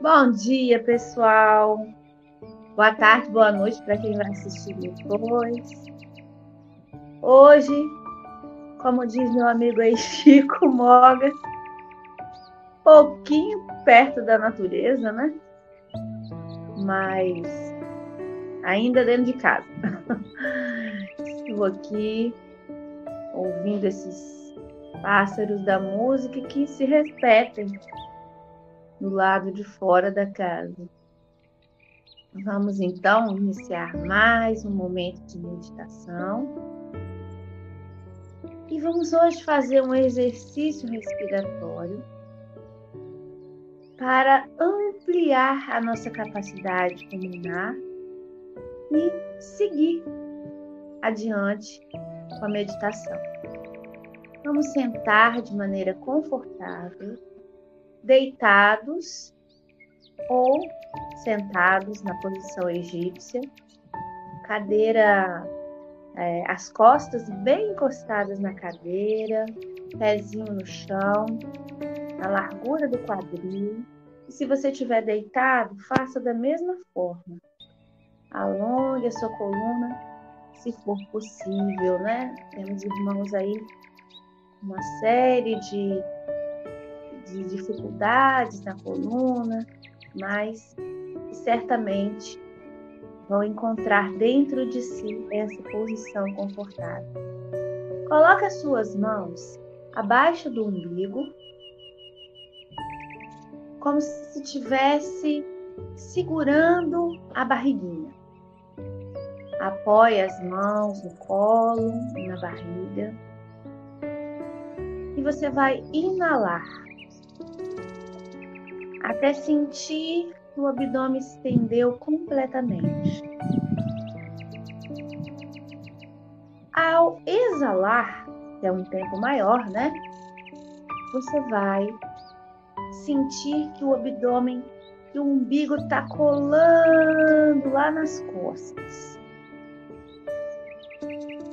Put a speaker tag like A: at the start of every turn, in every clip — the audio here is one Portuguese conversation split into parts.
A: Bom dia, pessoal. Boa tarde, boa noite para quem vai assistir depois. Hoje, como diz meu amigo aí, Chico Mogas, pouquinho perto da natureza, né? Mas ainda dentro de casa. Estou aqui ouvindo esses pássaros da música que se respeitem do lado de fora da casa. Vamos então iniciar mais um momento de meditação. E vamos hoje fazer um exercício respiratório para ampliar a nossa capacidade pulmonar e seguir adiante com a meditação. Vamos sentar de maneira confortável deitados ou sentados na posição egípcia, cadeira, é, as costas bem encostadas na cadeira, pezinho no chão, na largura do quadril. E se você estiver deitado, faça da mesma forma. Alongue a sua coluna, se for possível, né? Temos irmãos aí, uma série de de dificuldades na coluna, mas certamente vão encontrar dentro de si essa posição confortável. Coloque as suas mãos abaixo do umbigo, como se estivesse segurando a barriguinha. Apoie as mãos no colo, na barriga. E você vai inalar até sentir o abdômen estendeu completamente. Ao exalar, que é um tempo maior, né? Você vai sentir que o abdômen, que o umbigo está colando lá nas costas.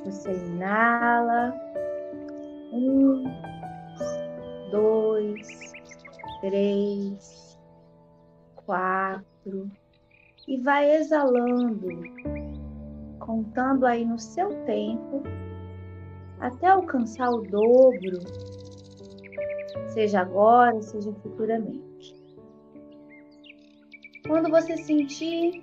A: Você inala. Um, dois, três, quatro, e vai exalando, contando aí no seu tempo, até alcançar o dobro, seja agora, seja futuramente. Quando você sentir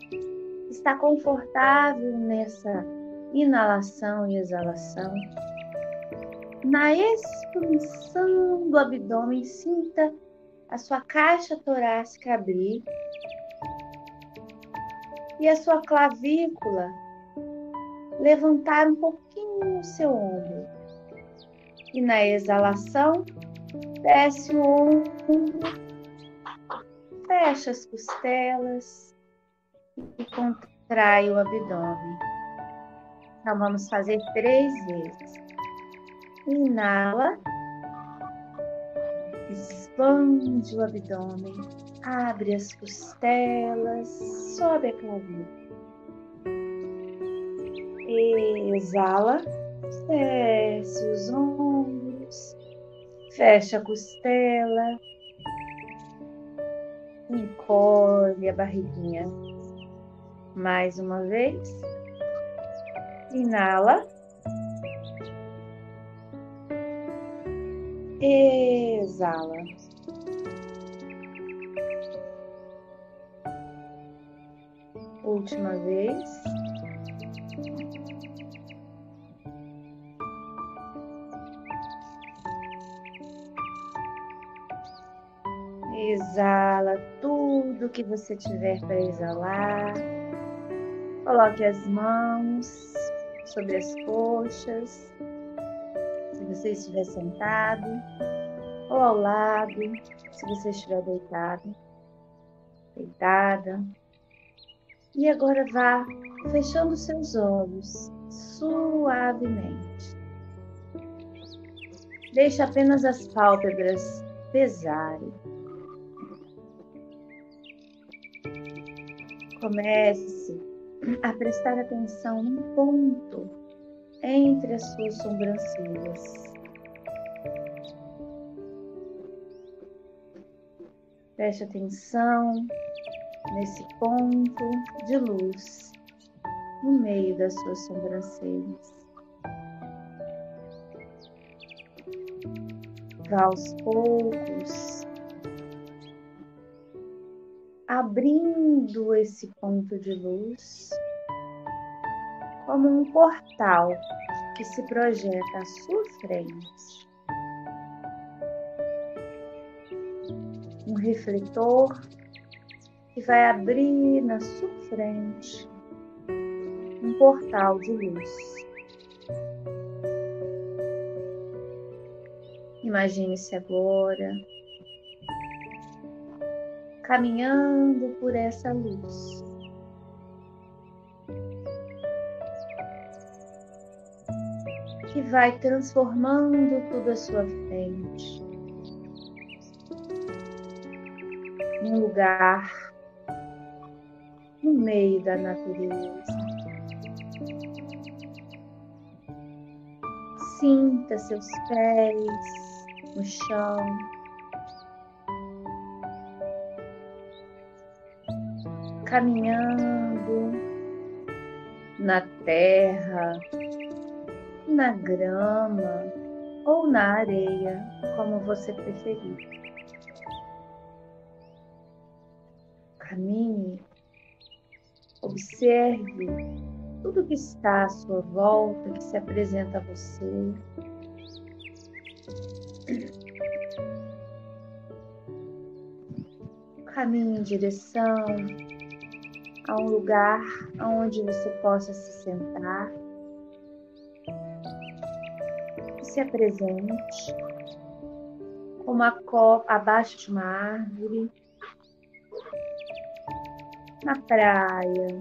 A: está confortável nessa inalação e exalação, na expansão do abdômen, sinta a sua caixa torácica abrir e a sua clavícula levantar um pouquinho o seu ombro. E na exalação, desce o ombro, fecha as costelas e contrai o abdômen. Então vamos fazer três vezes. Inala expande o abdômen, abre as costelas, sobe a clavícula. Exala, desce os ombros, fecha a costela, encolhe a barriguinha. Mais uma vez. Inala. Exala. Última vez. Exala tudo que você tiver para exalar. Coloque as mãos sobre as coxas você estiver sentado ou ao lado, se você estiver deitado, deitada. E agora vá fechando seus olhos suavemente. Deixe apenas as pálpebras pesarem. Comece a prestar atenção num ponto entre as suas sobrancelhas. Preste atenção nesse ponto de luz no meio das suas sobrancelhas. Vá aos poucos, abrindo esse ponto de luz como um portal que se projeta à sua frente. Um refletor que vai abrir na sua frente um portal de luz. Imagine-se agora caminhando por essa luz. Vai transformando tudo à sua frente. Um lugar no meio da natureza. Sinta seus pés no chão. Caminhando na terra, na grama ou na areia, como você preferir. Caminhe, observe tudo que está à sua volta, que se apresenta a você. Caminhe em direção a um lugar onde você possa se sentar. Se apresente como a copa abaixo de uma árvore, na praia,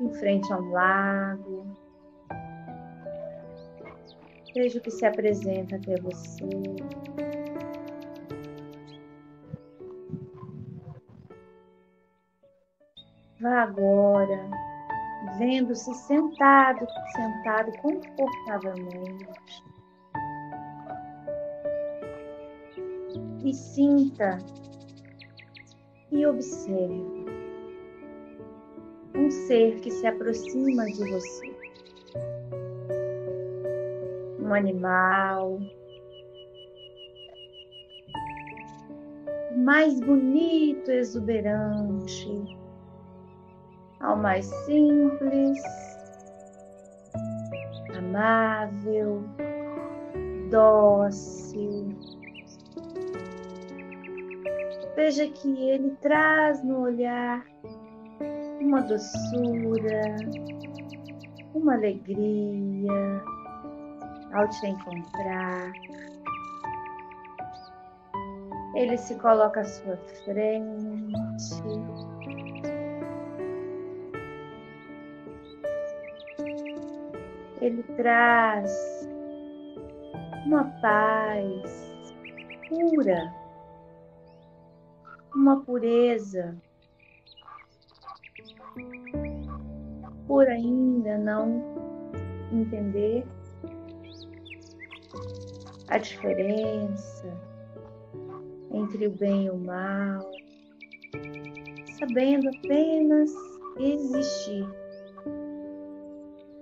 A: em frente a um lago. Veja o que se apresenta até você. Vá agora, vendo-se sentado, sentado confortavelmente. E sinta e observe um ser que se aproxima de você. Um animal. Mais bonito, exuberante, ao mais simples, amável, dócil. Veja que ele traz no olhar uma doçura, uma alegria ao te encontrar. Ele se coloca à sua frente. Ele traz uma paz pura, uma pureza por ainda não entender a diferença entre o bem e o mal, sabendo apenas existir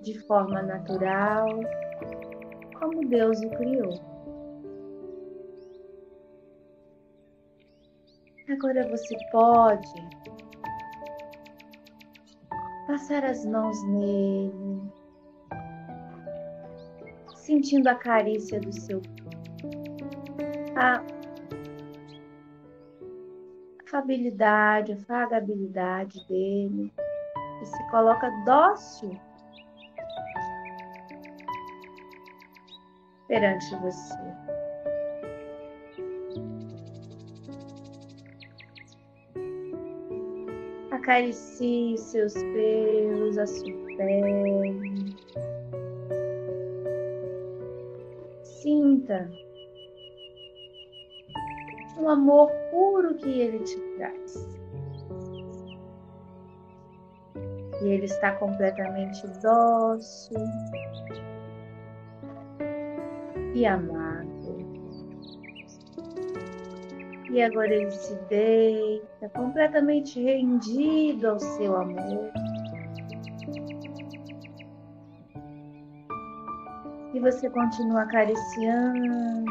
A: de forma natural, como Deus o criou. Agora você pode passar as mãos nele, sentindo a carícia do seu a afabilidade, a fagabilidade dele, e se coloca dócil perante você. Acaricie seus pelos, a sua pele. Sinta o amor puro que ele te traz. E ele está completamente dócil e amado. E agora ele se deita, completamente rendido ao seu amor. E você continua acariciando.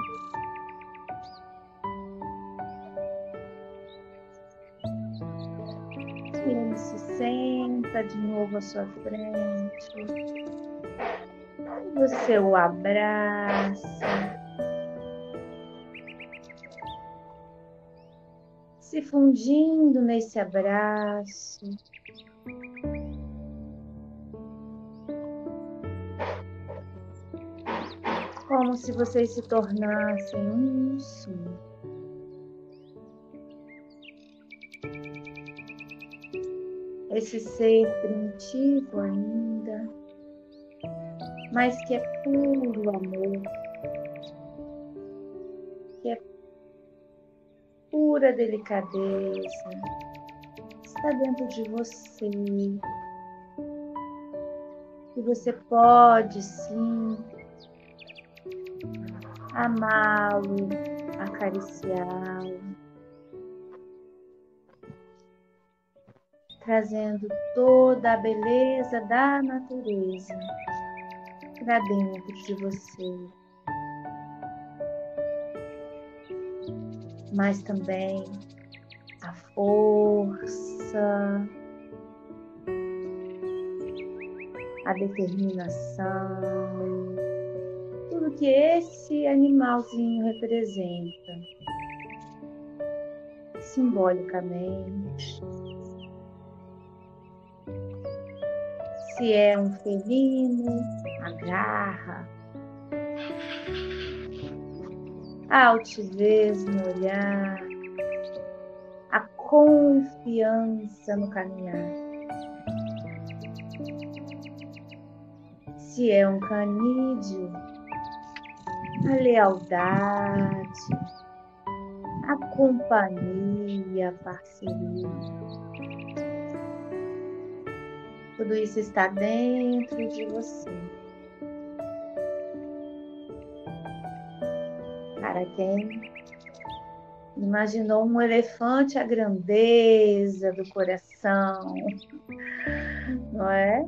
A: E ele se senta de novo à sua frente. Você o abraça. se fundindo nesse abraço. Como se vocês se tornassem um só. Esse ser primitivo ainda, mas que é puro amor, que é pura delicadeza. Está dentro de você. E você pode sim amá-lo, acariciá-lo, trazendo toda a beleza da natureza para dentro de você. mas também a força, a determinação, tudo que esse animalzinho representa simbolicamente. Se é um felino, a garra, a altivez no olhar, a confiança no caminhar. Se é um canídeo, a lealdade, a companhia, a parceria. Tudo isso está dentro de você. Para quem imaginou um elefante a grandeza do coração, não é?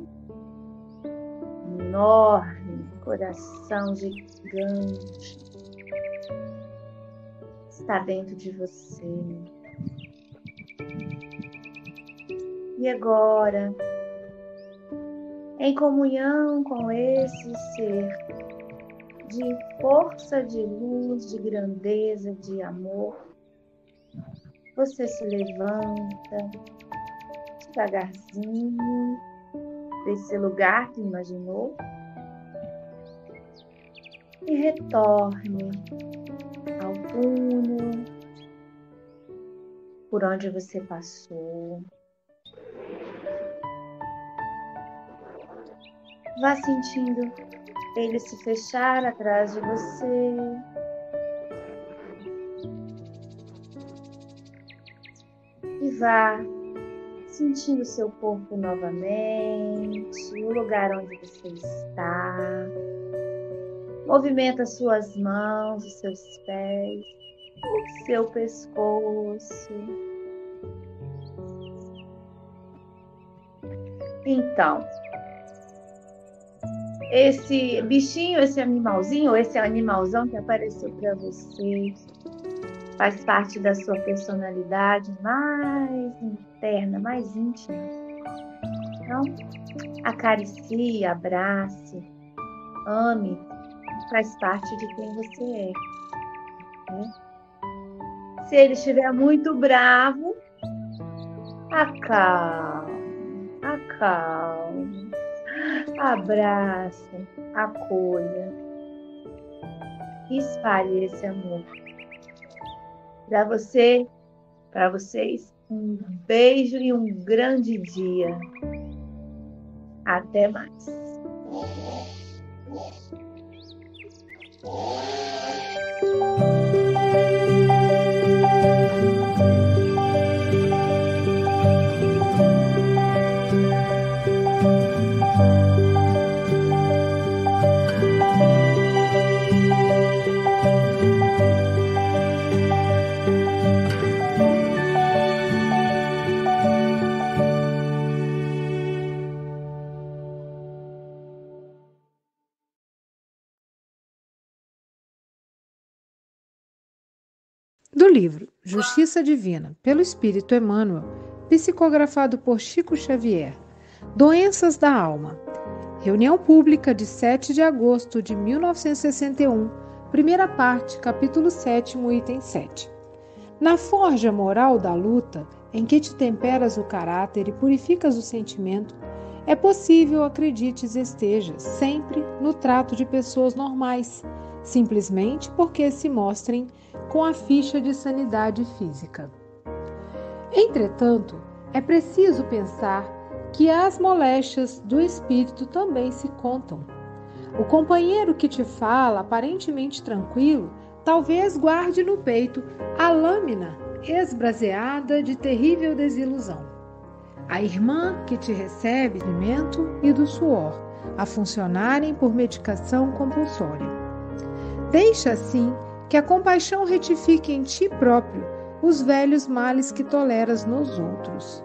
A: Enorme, coração gigante está dentro de você. E agora, em comunhão com esse ser de força, de luz, de grandeza, de amor. Você se levanta devagarzinho desse lugar que imaginou e retorne ao túnel por onde você passou. Vá sentindo ele se fechar atrás de você. E vá sentindo seu corpo novamente, o lugar onde você está. Movimenta suas mãos, os seus pés, o seu pescoço. Então, esse bichinho, esse animalzinho, esse animalzão que apareceu para você, faz parte da sua personalidade mais interna, mais íntima. Então, acaricie, abrace, ame, faz parte de quem você é. Né? Se ele estiver muito bravo, acalme, acalme abrace, acolha, espalhe esse amor. Para você, para vocês, um beijo e um grande dia. Até mais.
B: Livro Justiça Divina, pelo Espírito Emmanuel, psicografado por Chico Xavier. Doenças da Alma. Reunião pública de 7 de agosto de 1961, primeira parte, capítulo 7, item 7. Na forja moral da luta, em que te temperas o caráter e purificas o sentimento, é possível, acredites, estejas sempre no trato de pessoas normais, simplesmente porque se mostrem com a ficha de sanidade física. Entretanto, é preciso pensar que as moléstias do espírito também se contam. O companheiro que te fala, aparentemente tranquilo, talvez guarde no peito a lâmina esbraseada de terrível desilusão. A irmã que te recebe do alimento e do suor, a funcionarem por medicação compulsória. Deixa assim que a compaixão retifique em ti próprio os velhos males que toleras nos outros.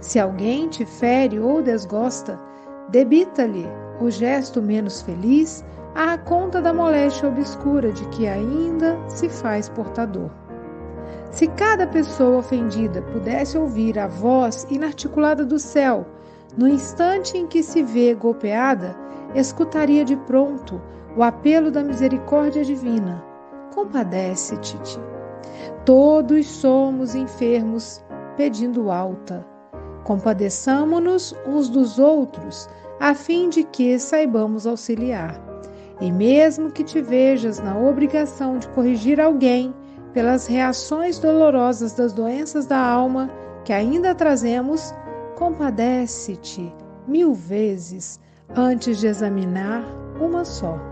B: Se alguém te fere ou desgosta, debita-lhe o gesto menos feliz à conta da moléstia obscura de que ainda se faz portador. Se cada pessoa ofendida pudesse ouvir a voz inarticulada do céu, no instante em que se vê golpeada, escutaria de pronto o apelo da misericórdia divina compadece-te. Todos somos enfermos pedindo alta. Compadeçamo-nos uns dos outros, a fim de que saibamos auxiliar. E mesmo que te vejas na obrigação de corrigir alguém pelas reações dolorosas das doenças da alma que ainda trazemos, compadece-te mil vezes antes de examinar uma só.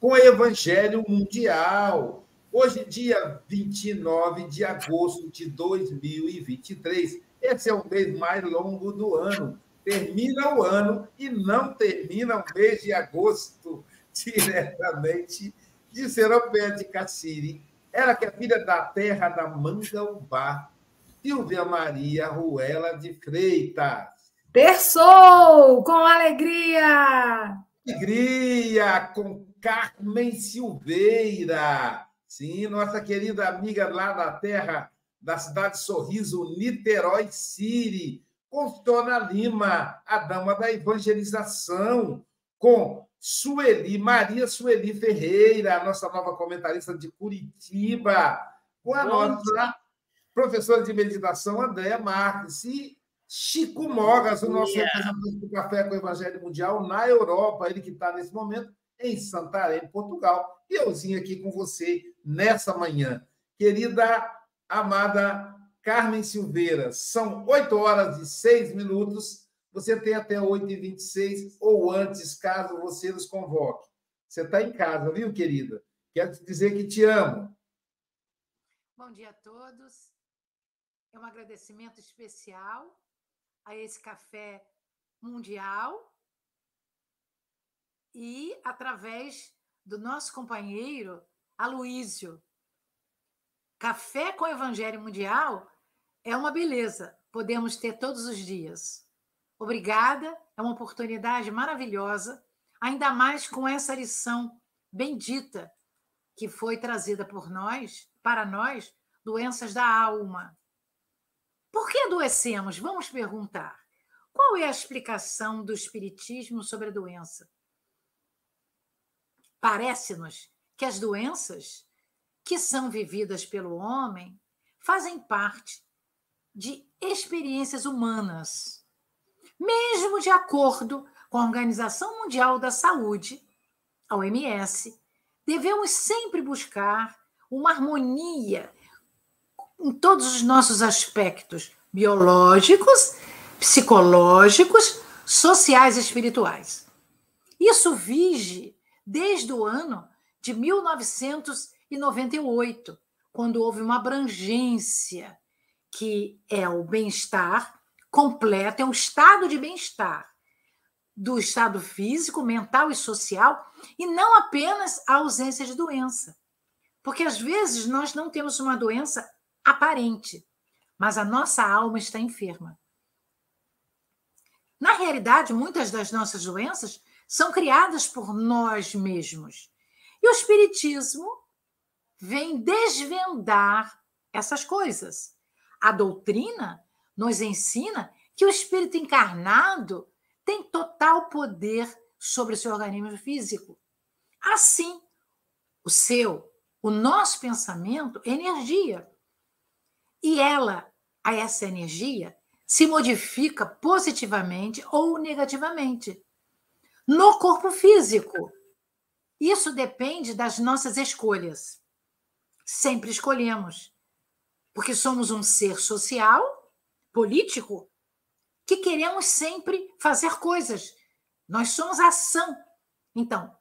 C: com o Evangelho Mundial. Hoje, dia 29 de agosto de 2023. Esse é o mês mais longo do ano. Termina o ano e não termina o mês de agosto, diretamente de Seropé de Cassiri. Ela que é filha da terra da Mangaubá, Silvia Maria Ruela de Freitas.
D: Terçou com alegria!
C: Alegria com Carmen Silveira. Sim, nossa querida amiga lá da terra, da cidade Sorriso, Niterói City. Com Dona Lima, a dama da evangelização. Com Sueli, Maria Sueli Ferreira, nossa nova comentarista de Curitiba. Com a Bom, nossa professora de meditação, Andréa Marques. E Chico Mogas, o nosso yeah. representante do Café com o Evangelho Mundial na Europa, ele que está nesse momento em Santarém, Portugal. E euzinho aqui com você nessa manhã. Querida, amada Carmen Silveira, são 8 horas e 6 minutos. Você tem até 8h26 ou antes, caso você nos convoque. Você está em casa, viu, querida? Quero te dizer que te amo.
D: Bom dia a todos. É um agradecimento especial a esse café mundial e através do nosso companheiro Aloísio. Café com Evangelho Mundial é uma beleza, podemos ter todos os dias. Obrigada, é uma oportunidade maravilhosa, ainda mais com essa lição bendita que foi trazida por nós, para nós, doenças da alma. Por que adoecemos? Vamos perguntar. Qual é a explicação do Espiritismo sobre a doença? Parece-nos que as doenças que são vividas pelo homem fazem parte de experiências humanas. Mesmo de acordo com a Organização Mundial da Saúde, a OMS, devemos sempre buscar uma harmonia em todos os nossos aspectos biológicos, psicológicos, sociais e espirituais. Isso vige desde o ano de 1998, quando houve uma abrangência que é o bem-estar completo, é um estado de bem-estar do estado físico, mental e social, e não apenas a ausência de doença. Porque às vezes nós não temos uma doença aparente, mas a nossa alma está enferma. Na realidade, muitas das nossas doenças são criadas por nós mesmos. E o Espiritismo vem desvendar essas coisas. A doutrina nos ensina que o espírito encarnado tem total poder sobre o seu organismo físico. Assim, o seu, o nosso pensamento é energia. E ela, a essa energia, se modifica positivamente ou negativamente no corpo físico. Isso depende das nossas escolhas. Sempre escolhemos, porque somos um ser social, político que queremos sempre fazer coisas. Nós somos ação. Então,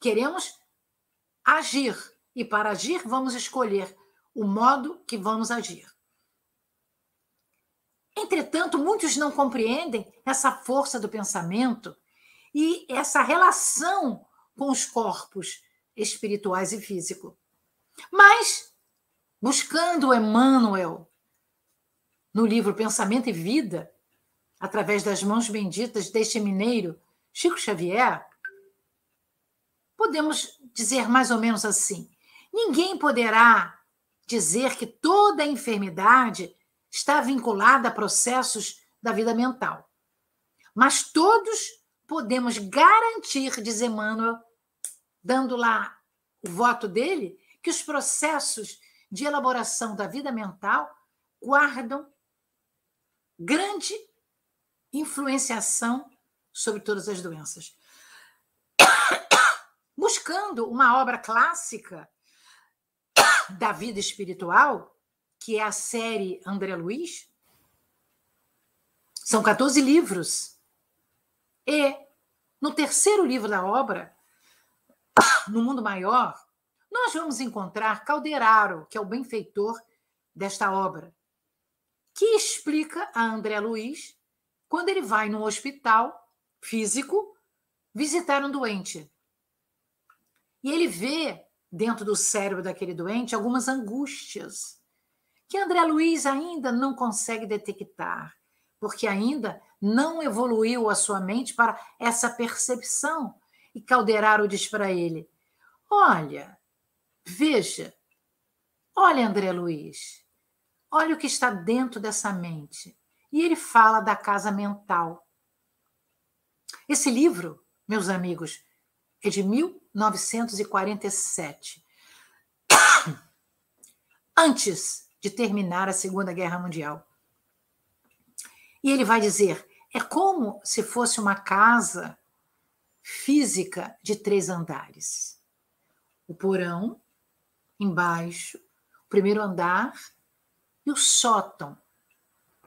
D: queremos agir. E para agir, vamos escolher o modo que vamos agir. Entretanto, muitos não compreendem essa força do pensamento e essa relação com os corpos espirituais e físicos. Mas, buscando Emmanuel no livro Pensamento e Vida, através das mãos benditas deste mineiro, Chico Xavier, podemos dizer mais ou menos assim: ninguém poderá dizer que toda enfermidade está vinculada a processos da vida mental. Mas todos podemos garantir, diz Emmanuel, dando lá o voto dele, que os processos de elaboração da vida mental guardam grande influenciação sobre todas as doenças. Buscando uma obra clássica da vida espiritual, que é a série André Luiz, são 14 livros. E no terceiro livro da obra, No Mundo Maior, nós vamos encontrar Calderaro, que é o benfeitor desta obra, que explica a André Luiz quando ele vai num hospital físico visitar um doente. E ele vê dentro do cérebro daquele doente algumas angústias que André Luiz ainda não consegue detectar, porque ainda não evoluiu a sua mente para essa percepção. E Calderaro diz para ele: Olha, veja, olha, André Luiz, olha o que está dentro dessa mente. E ele fala da casa mental. Esse livro, meus amigos, é de 1947. Antes de terminar a Segunda Guerra Mundial. E ele vai dizer: é como se fosse uma casa física de três andares. O porão, embaixo, o primeiro andar e o sótão,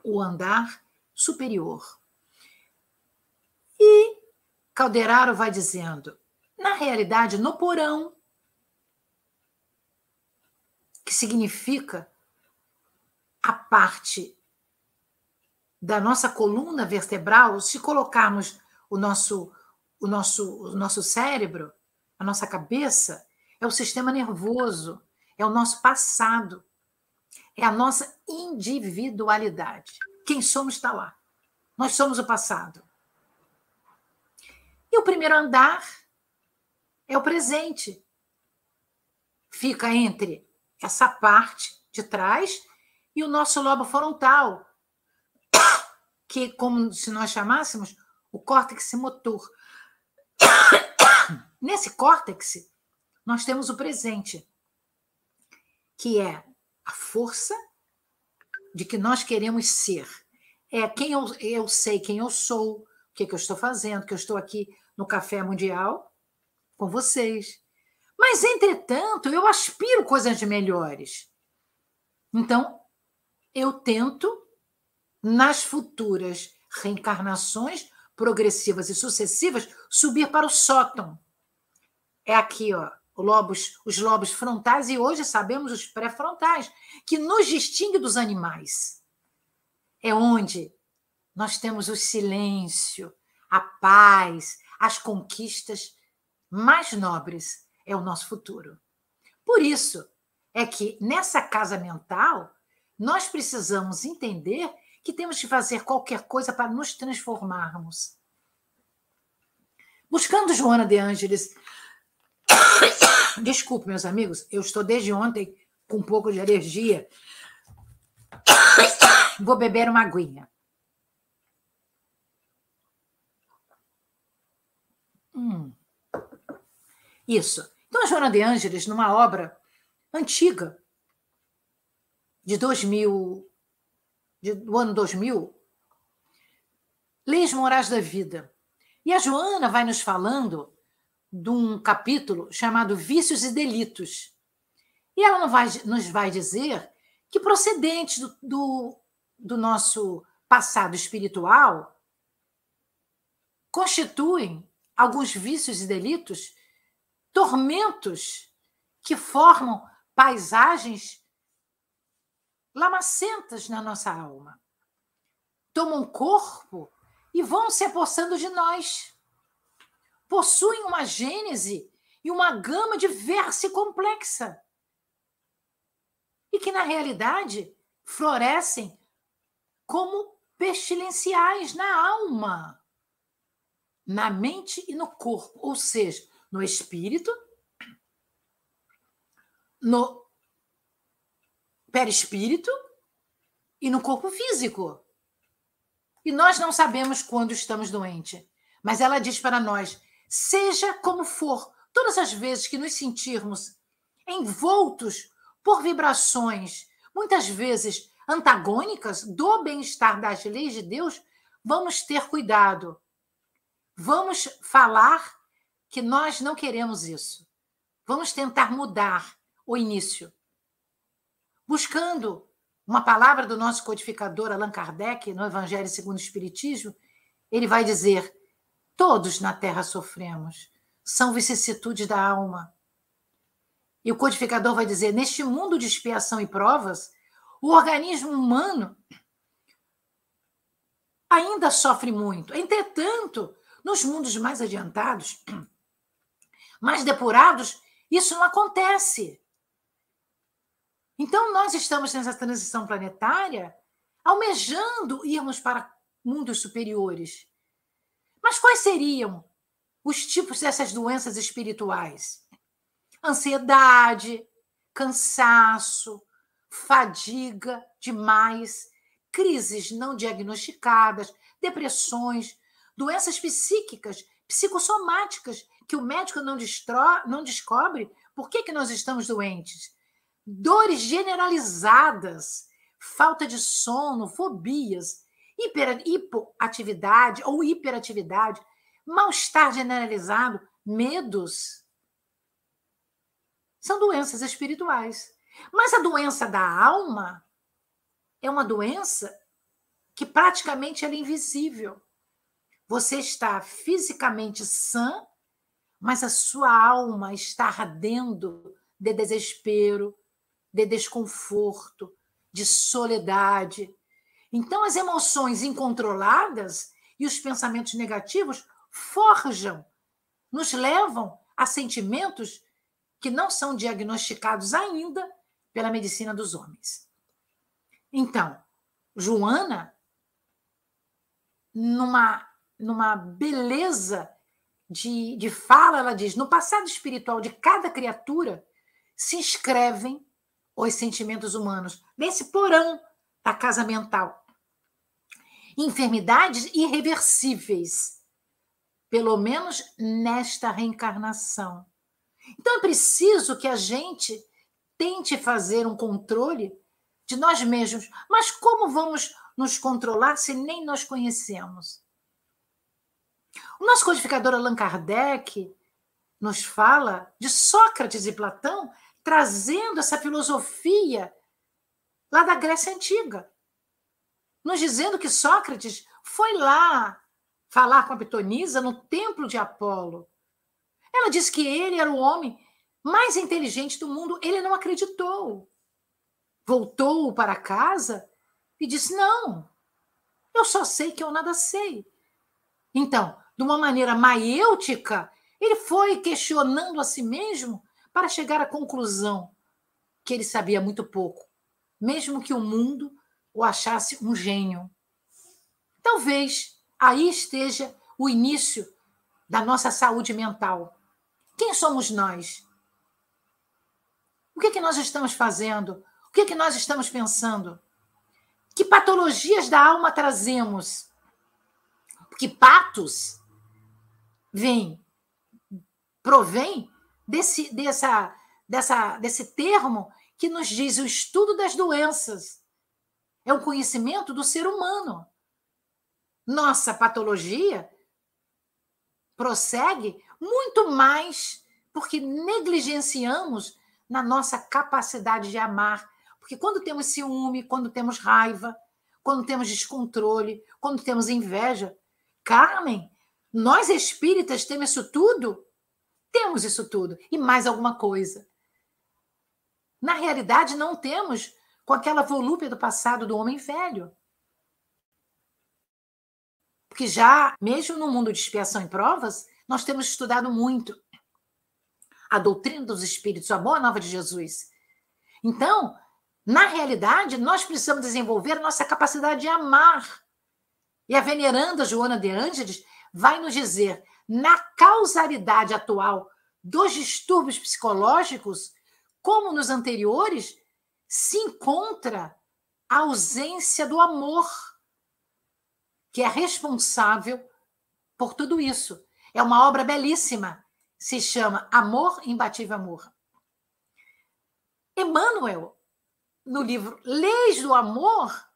D: o andar superior. E Calderaro vai dizendo, na realidade, no porão, que significa a parte da nossa coluna vertebral, se colocarmos o nosso, o nosso, o nosso cérebro, a nossa cabeça, é o sistema nervoso, é o nosso passado é a nossa individualidade. Quem somos está lá. Nós somos o passado. E o primeiro andar é o presente. Fica entre essa parte de trás e o nosso lobo frontal, que como se nós chamássemos o córtex motor. Nesse córtex, nós temos o presente, que é a força de que nós queremos ser. É quem eu, eu sei quem eu sou, o que, que eu estou fazendo, que eu estou aqui no Café Mundial com vocês. Mas, entretanto, eu aspiro coisas melhores. Então, eu tento, nas futuras reencarnações progressivas e sucessivas, subir para o sótão. É aqui, ó, lobos, os lobos frontais e hoje sabemos os pré-frontais, que nos distingue dos animais. É onde nós temos o silêncio, a paz, as conquistas mais nobres. É o nosso futuro. Por isso é que nessa casa mental nós precisamos entender que temos que fazer qualquer coisa para nos transformarmos. Buscando Joana de Ângeles Desculpe, meus amigos, eu estou desde ontem com um pouco de alergia. Vou beber uma aguinha. Hum. Isso. Então, a Joana de Ângeles, numa obra antiga, de 2000, de, do ano 2000, Leis Morais da Vida. E a Joana vai nos falando de um capítulo chamado Vícios e Delitos. E ela vai, nos vai dizer que procedentes do, do, do nosso passado espiritual constituem alguns vícios e delitos tormentos que formam paisagens lamacentas na nossa alma. Tomam corpo e vão se apossando de nós possuem uma gênese e uma gama diversa e complexa. E que, na realidade, florescem como pestilenciais na alma, na mente e no corpo, ou seja, no espírito, no perispírito e no corpo físico. E nós não sabemos quando estamos doentes, mas ela diz para nós: Seja como for, todas as vezes que nos sentirmos envoltos por vibrações, muitas vezes antagônicas do bem-estar das leis de Deus, vamos ter cuidado. Vamos falar que nós não queremos isso. Vamos tentar mudar o início. Buscando uma palavra do nosso codificador Allan Kardec, no Evangelho segundo o Espiritismo, ele vai dizer: Todos na Terra sofremos. São vicissitudes da alma. E o codificador vai dizer: neste mundo de expiação e provas, o organismo humano ainda sofre muito. Entretanto, nos mundos mais adiantados, mais depurados, isso não acontece. Então, nós estamos nessa transição planetária almejando irmos para mundos superiores. Mas quais seriam os tipos dessas doenças espirituais? Ansiedade, cansaço, fadiga demais, crises não diagnosticadas, depressões, doenças psíquicas, psicossomáticas, que o médico não, destro... não descobre por que, que nós estamos doentes. Dores generalizadas, falta de sono, fobias, hiper, hipoatividade ou hiperatividade, mal-estar generalizado, medos. São doenças espirituais. Mas a doença da alma é uma doença que praticamente é invisível. Você está fisicamente sã, mas a sua alma está ardendo de desespero, de desconforto, de soledade, então, as emoções incontroladas e os pensamentos negativos forjam, nos levam a sentimentos que não são diagnosticados ainda pela medicina dos homens. Então, Joana, numa, numa beleza de, de fala, ela diz: no passado espiritual de cada criatura se inscrevem os sentimentos humanos, nesse porão da casa mental enfermidades irreversíveis, pelo menos nesta reencarnação. Então é preciso que a gente tente fazer um controle de nós mesmos. Mas como vamos nos controlar se nem nós conhecemos? O nosso codificador Allan Kardec nos fala de Sócrates e Platão trazendo essa filosofia lá da Grécia Antiga, nos dizendo que Sócrates foi lá falar com a Pitonisa no templo de Apolo. Ela disse que ele era o homem mais inteligente do mundo. Ele não acreditou. Voltou para casa e disse: Não, eu só sei que eu nada sei. Então, de uma maneira maiêutica, ele foi questionando a si mesmo para chegar à conclusão que ele sabia muito pouco, mesmo que o mundo o achasse um gênio. Talvez aí esteja o início da nossa saúde mental. Quem somos nós? O que, é que nós estamos fazendo? O que, é que nós estamos pensando? Que patologias da alma trazemos? Porque patos vem, provém desse, dessa, dessa, desse termo que nos diz o estudo das doenças. É o conhecimento do ser humano. Nossa patologia prossegue muito mais porque negligenciamos na nossa capacidade de amar. Porque quando temos ciúme, quando temos raiva, quando temos descontrole, quando temos inveja, Carmen, nós espíritas temos isso tudo? Temos isso tudo e mais alguma coisa. Na realidade, não temos com aquela volúpia do passado do homem velho. Porque já, mesmo no mundo de expiação e provas, nós temos estudado muito a doutrina dos espíritos, a boa nova de Jesus. Então, na realidade, nós precisamos desenvolver a nossa capacidade de amar. E a veneranda Joana de Ângeles vai nos dizer, na causalidade atual dos distúrbios psicológicos, como nos anteriores, se encontra a ausência do amor, que é responsável por tudo isso. É uma obra belíssima se chama Amor, Imbatível Amor. Emmanuel, no livro Leis do Amor,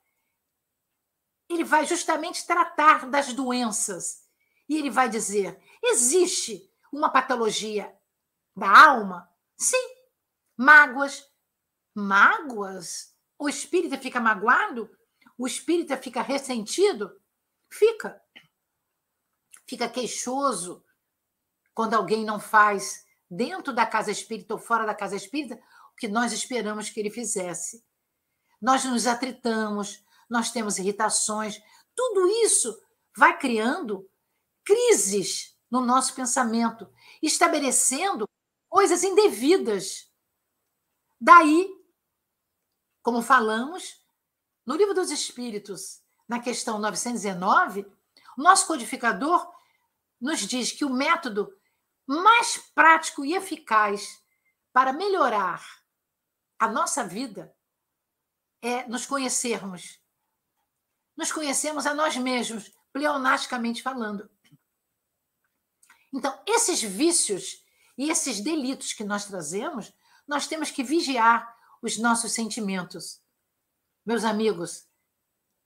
D: ele vai justamente tratar das doenças. E ele vai dizer: existe uma patologia da alma? Sim. Mágoas. Mágoas? O espírito fica magoado? O espírito fica ressentido? Fica. Fica queixoso, quando alguém não faz dentro da casa espírita ou fora da casa espírita o que nós esperamos que ele fizesse. Nós nos atritamos, nós temos irritações, tudo isso vai criando crises no nosso pensamento, estabelecendo coisas indevidas. Daí, como falamos no Livro dos Espíritos, na questão 919, o nosso codificador nos diz que o método mais prático e eficaz para melhorar a nossa vida é nos conhecermos. Nos conhecemos a nós mesmos, pleonasticamente falando. Então, esses vícios e esses delitos que nós trazemos, nós temos que vigiar os nossos sentimentos. Meus amigos,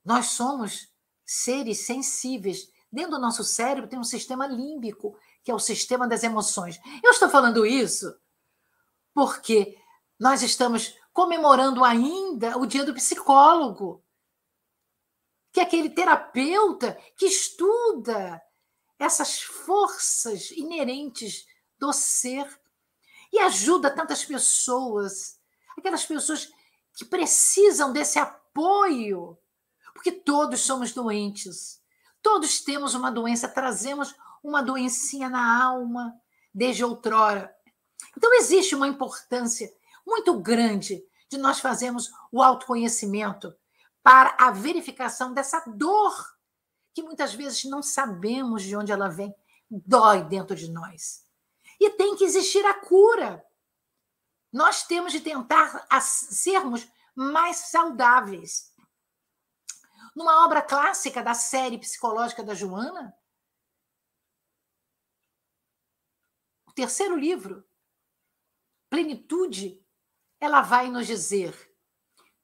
D: nós somos seres sensíveis. Dentro do nosso cérebro tem um sistema límbico que é o sistema das emoções. Eu estou falando isso porque nós estamos comemorando ainda o dia do psicólogo, que é aquele terapeuta que estuda essas forças inerentes do ser e ajuda tantas pessoas, aquelas pessoas que precisam desse apoio, porque todos somos doentes, todos temos uma doença, trazemos uma doencinha na alma desde outrora. Então, existe uma importância muito grande de nós fazermos o autoconhecimento para a verificação dessa dor que muitas vezes não sabemos de onde ela vem, dói dentro de nós. E tem que existir a cura. Nós temos de tentar sermos mais saudáveis. Numa obra clássica da série psicológica da Joana, terceiro livro, plenitude, ela vai nos dizer: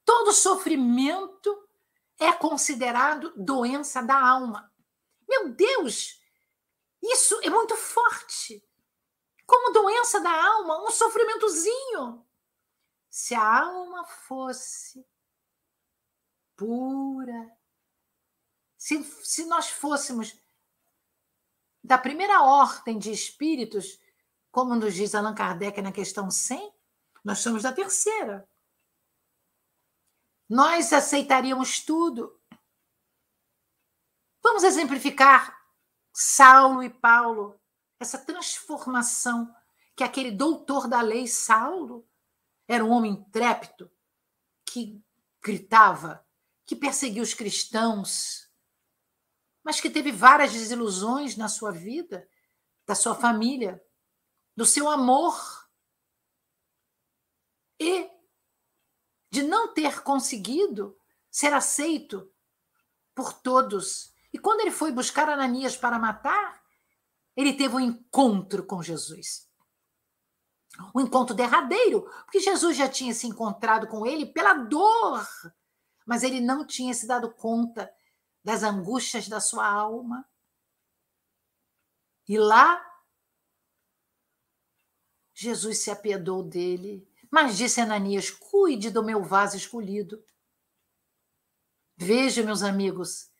D: todo sofrimento é considerado doença da alma. Meu Deus, isso é muito forte. Como doença da alma, um sofrimentozinho. Se a alma fosse pura, se, se nós fôssemos da primeira ordem de espíritos, como nos diz Allan Kardec na questão 100, nós somos da terceira. Nós aceitaríamos tudo. Vamos exemplificar Saulo e Paulo, essa transformação que aquele doutor da lei, Saulo, era um homem intrépido que gritava, que perseguia os cristãos, mas que teve várias desilusões na sua vida, da sua família, do seu amor. E de não ter conseguido ser aceito por todos. E quando ele foi buscar Ananias para matar, ele teve um encontro com Jesus. Um encontro derradeiro, porque Jesus já tinha se encontrado com ele pela dor, mas ele não tinha se dado conta das angústias da sua alma. E lá, Jesus se apiedou dele, mas disse Ananias: cuide do meu vaso escolhido. Veja, meus amigos,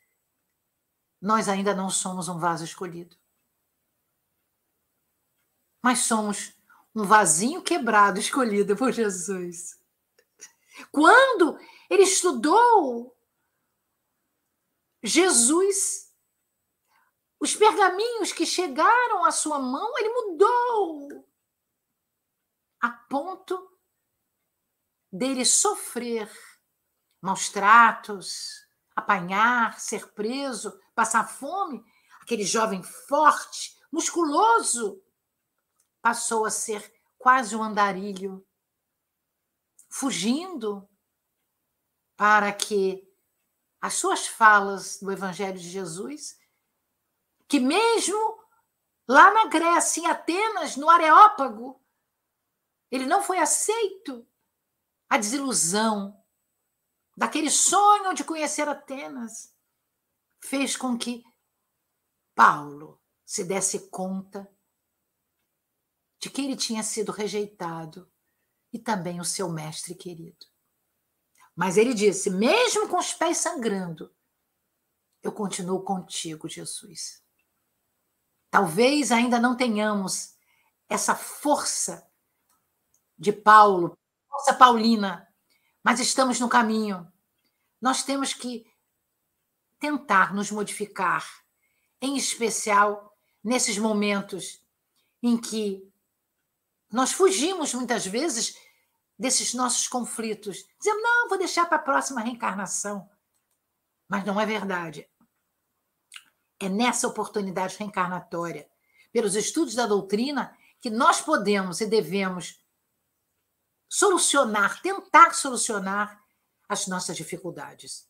D: nós ainda não somos um vaso escolhido. Mas somos um vasinho quebrado escolhido por Jesus. Quando ele estudou Jesus, os pergaminhos que chegaram à sua mão, ele mudou a ponto dele sofrer maus tratos, apanhar, ser preso, passar fome. Aquele jovem forte, musculoso, passou a ser quase um andarilho, fugindo para que as suas falas do Evangelho de Jesus, que mesmo lá na Grécia, em Atenas, no Areópago, ele não foi aceito. A desilusão daquele sonho de conhecer Atenas fez com que Paulo se desse conta de que ele tinha sido rejeitado e também o seu mestre querido. Mas ele disse: mesmo com os pés sangrando, eu continuo contigo, Jesus. Talvez ainda não tenhamos essa força de Paulo, força paulina, mas estamos no caminho. Nós temos que tentar nos modificar, em especial nesses momentos em que nós fugimos muitas vezes desses nossos conflitos. Dizemos, não, vou deixar para a próxima reencarnação. Mas não é verdade. É nessa oportunidade reencarnatória, pelos estudos da doutrina, que nós podemos e devemos solucionar, tentar solucionar as nossas dificuldades.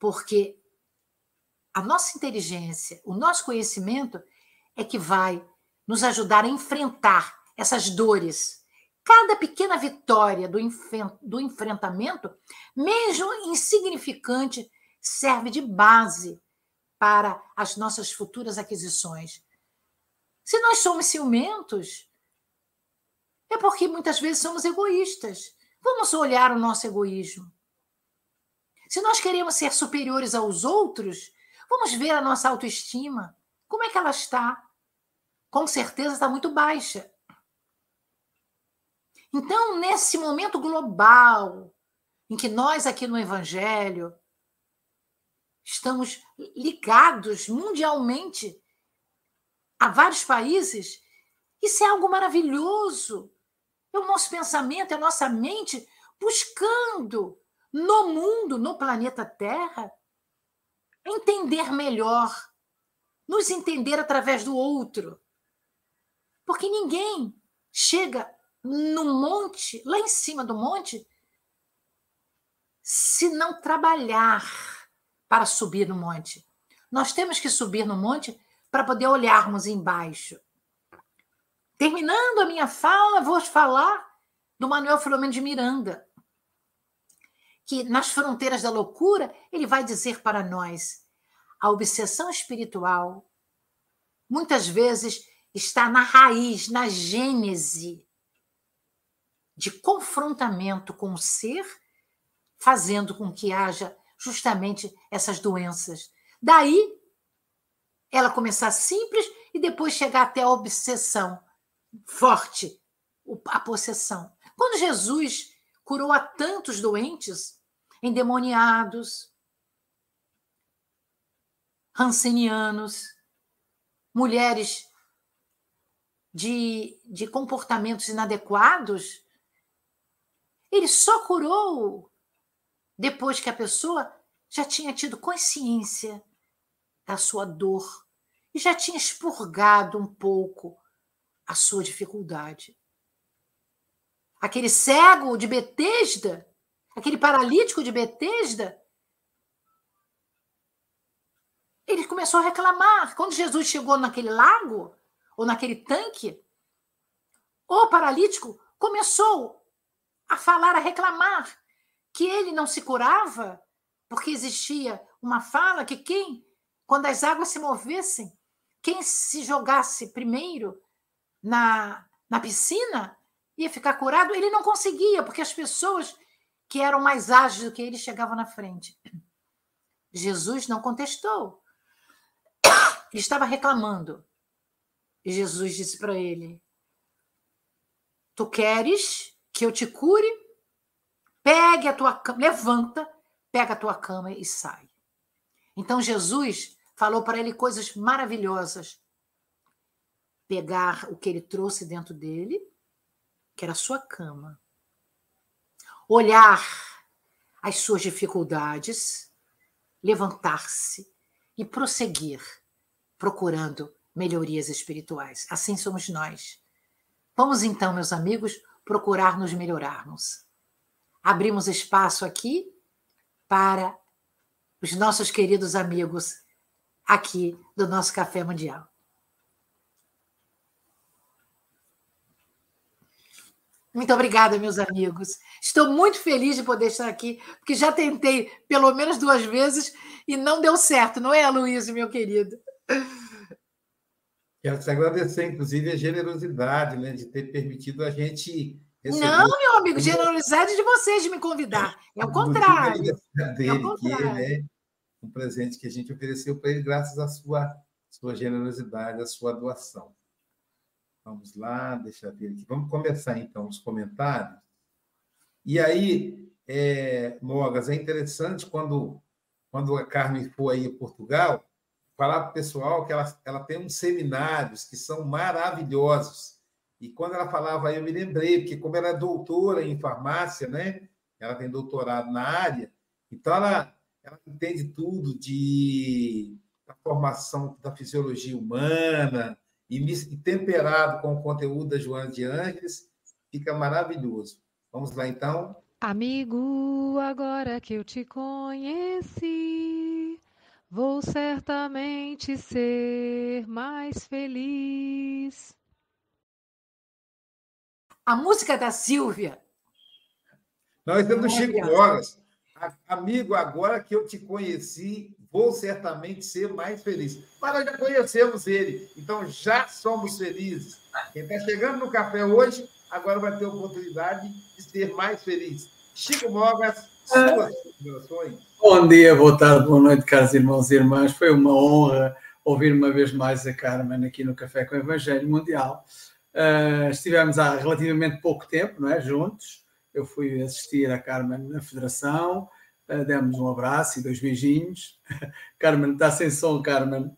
D: Porque a nossa inteligência, o nosso conhecimento é que vai nos ajudar a enfrentar essas dores Cada pequena vitória do, do enfrentamento, mesmo insignificante, serve de base para as nossas futuras aquisições. Se nós somos ciumentos, é porque muitas vezes somos egoístas. Vamos olhar o nosso egoísmo. Se nós queremos ser superiores aos outros, vamos ver a nossa autoestima. Como é que ela está? Com certeza está muito baixa. Então, nesse momento global, em que nós aqui no Evangelho estamos ligados mundialmente a vários países, isso é algo maravilhoso. É o nosso pensamento, é a nossa mente buscando no mundo, no planeta Terra, entender melhor, nos entender através do outro. Porque ninguém chega no monte, lá em cima do monte, se não trabalhar para subir no monte. Nós temos que subir no monte para poder olharmos embaixo. Terminando a minha fala, vou falar do Manuel Filomeno de Miranda, que nas fronteiras da loucura, ele vai dizer para nós: a obsessão espiritual muitas vezes está na raiz, na gênese de confrontamento com o ser, fazendo com que haja justamente essas doenças. Daí ela começar simples e depois chegar até a obsessão forte, a possessão. Quando Jesus curou a tantos doentes, endemoniados, rancenianos, mulheres de, de comportamentos inadequados, ele só curou depois que a pessoa já tinha tido consciência da sua dor e já tinha expurgado um pouco a sua dificuldade. Aquele cego de Betesda, aquele paralítico de Betesda, ele começou a reclamar. Quando Jesus chegou naquele lago, ou naquele tanque, o paralítico começou a falar, a reclamar que ele não se curava, porque existia uma fala que quem, quando as águas se movessem, quem se jogasse primeiro na, na piscina ia ficar curado. Ele não conseguia, porque as pessoas que eram mais ágeis do que ele chegavam na frente. Jesus não contestou. Ele estava reclamando. E Jesus disse para ele: Tu queres que eu te cure? Pegue a tua cama, levanta, pega a tua cama e sai. Então Jesus falou para ele coisas maravilhosas. Pegar o que ele trouxe dentro dele, que era a sua cama. Olhar as suas dificuldades, levantar-se e prosseguir procurando melhorias espirituais. Assim somos nós. Vamos então, meus amigos, procurar nos melhorarmos. Abrimos espaço aqui para os nossos queridos amigos aqui do nosso Café Mundial. Muito obrigada, meus amigos. Estou muito feliz de poder estar aqui, porque já tentei pelo menos duas vezes e não deu certo, não é, Luiz, meu querido?
C: Quero te agradecer, inclusive, a generosidade né, de ter permitido a gente.
D: Não, meu amigo, generosidade de vocês de me convidar. É o contrário.
C: Dele, é o contrário. Que, né, um presente que a gente ofereceu para ele, graças à sua, sua generosidade, à sua doação. Vamos lá, deixa eu ver aqui. Vamos começar, então, os comentários. E aí, é, Mogas, é interessante quando, quando a Carmen for aí a Portugal, falar para o pessoal que ela, ela tem uns seminários que são maravilhosos. E quando ela falava eu me lembrei, porque como ela é doutora em farmácia, né? Ela tem doutorado na área, então ela, ela entende tudo de da formação da fisiologia humana e, temperado com o conteúdo da Joana de Ângeles, fica maravilhoso. Vamos lá, então?
B: Amigo, agora que eu te conheci, Vou certamente ser mais feliz.
D: A música da Silvia.
C: Nós do Chico Mogas. Amigo, agora que eu te conheci, vou certamente ser mais feliz. Mas nós já conhecemos ele, então já somos felizes. Quem está chegando no café hoje, agora vai ter a oportunidade de ser mais feliz. Chico Mogas, suas considerações.
E: Bom dia, boa tarde, boa noite, caros irmãos e irmãs. Foi uma honra ouvir uma vez mais a Carmen aqui no Café com o Evangelho Mundial. Uh, estivemos há relativamente pouco tempo, não é? Juntos. Eu fui assistir a Carmen na Federação, demos um abraço e dois beijinhos. Carmen, está sem som, Carmen.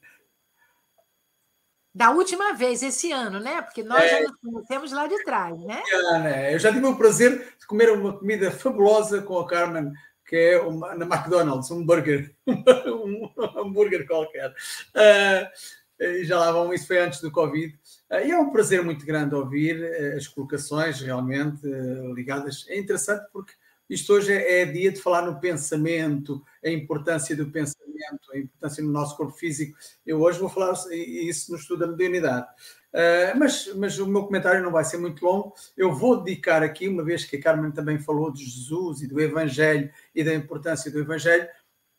D: Da última vez, esse ano, né? Porque nós é, já nos conhecemos lá de trás, né?
E: É, eu já tive o prazer de comer uma comida fabulosa com a Carmen que é uma, na McDonald's, um burger, um hambúrguer qualquer. Uh, já lá vão, isso foi antes do Covid. Uh, e é um prazer muito grande ouvir as colocações realmente ligadas. É interessante porque isto hoje é, é, dia de falar no pensamento, a importância do pensamento, a importância no nosso corpo físico. Eu hoje vou falar isso no estudo da modernidade. Uh, mas, mas o meu comentário não vai ser muito longo. Eu vou dedicar aqui, uma vez que a Carmen também falou de Jesus e do Evangelho e da importância do Evangelho,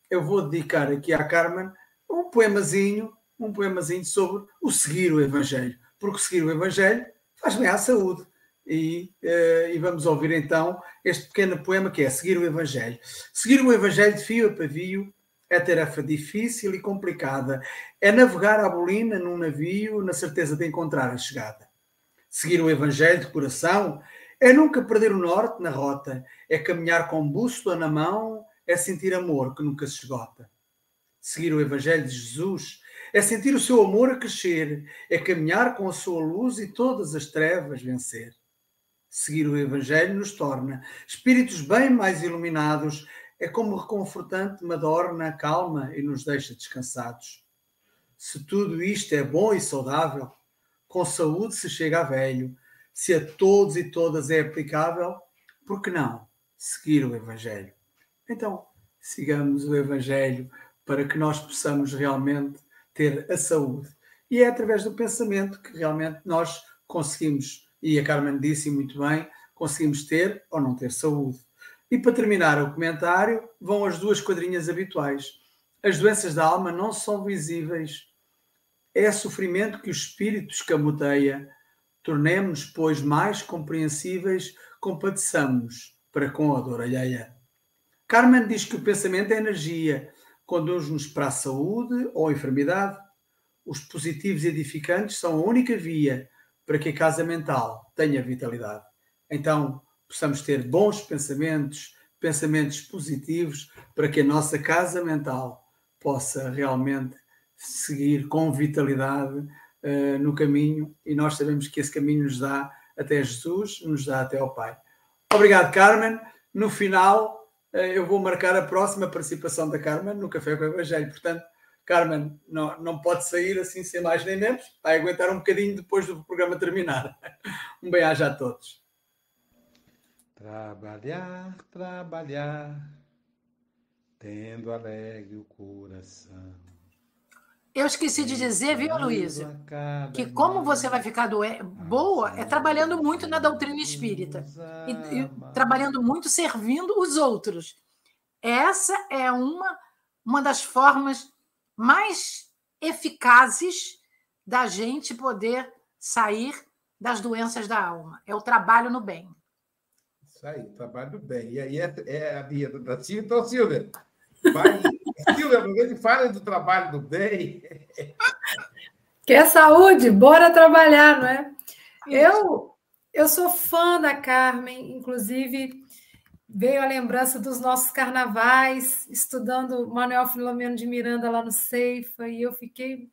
E: eu vou dedicar aqui à Carmen um poemazinho, um poemazinho sobre o seguir o Evangelho. Porque seguir o Evangelho faz bem à saúde. E, uh, e, vamos ouvir então este pequeno poema que é Seguir o Evangelho. Seguir o Evangelho de fio a pavio é tarefa difícil e complicada. É navegar a bolina num navio na certeza de encontrar a chegada. Seguir o Evangelho de coração é nunca perder o norte na rota, é caminhar com bússola na mão, é sentir amor que nunca se esgota. Seguir o Evangelho de Jesus é sentir o seu amor a crescer, é caminhar com a sua luz e todas as trevas vencer. Seguir o Evangelho nos torna espíritos bem mais iluminados, é como reconfortante, madorna, calma e nos deixa descansados. Se tudo isto é bom e saudável, com saúde se chega a velho, se a todos e todas é aplicável, por que não seguir o Evangelho? Então, sigamos o Evangelho para que nós possamos realmente ter a saúde. E é através do pensamento que realmente nós conseguimos, e a Carmen disse muito bem, conseguimos ter ou não ter saúde. E para terminar o comentário, vão as duas quadrinhas habituais. As doenças da alma não são visíveis. É sofrimento que o espírito escamoteia. Tornemos, pois, mais compreensíveis, compadeçamos para com a dor alheia. Carmen diz que o pensamento é energia, conduz-nos para a saúde ou a enfermidade. Os positivos edificantes são a única via para que a casa mental tenha vitalidade. Então, possamos ter bons pensamentos, pensamentos positivos, para que a nossa casa mental possa realmente seguir com vitalidade uh, no caminho e nós sabemos que esse caminho nos dá até Jesus, nos dá até ao Pai. Obrigado, Carmen. No final, uh, eu vou marcar a próxima participação da Carmen no Café com o Evangelho. Portanto, Carmen não, não pode sair assim sem mais nem menos. Vai aguentar um bocadinho depois do programa terminar. Um bem-aja a todos.
F: Trabalhar, trabalhar, tendo alegre o coração.
D: Eu esqueci de dizer, viu, Luiz, que como você vai ficar boa é trabalhando muito na doutrina espírita e, e trabalhando muito servindo os outros. Essa é uma, uma das formas mais eficazes da gente poder sair das doenças da alma. É o trabalho no bem.
C: Isso aí, trabalho bem. E aí é, é a minha da Silvia. Então, Silvia, vai, Silvia, aproveita e fala do trabalho do bem.
B: Quer saúde? Bora trabalhar, não é? Eu, eu sou fã da Carmen, inclusive veio a lembrança dos nossos carnavais, estudando Manuel Filomeno de Miranda lá no Ceifa, e eu fiquei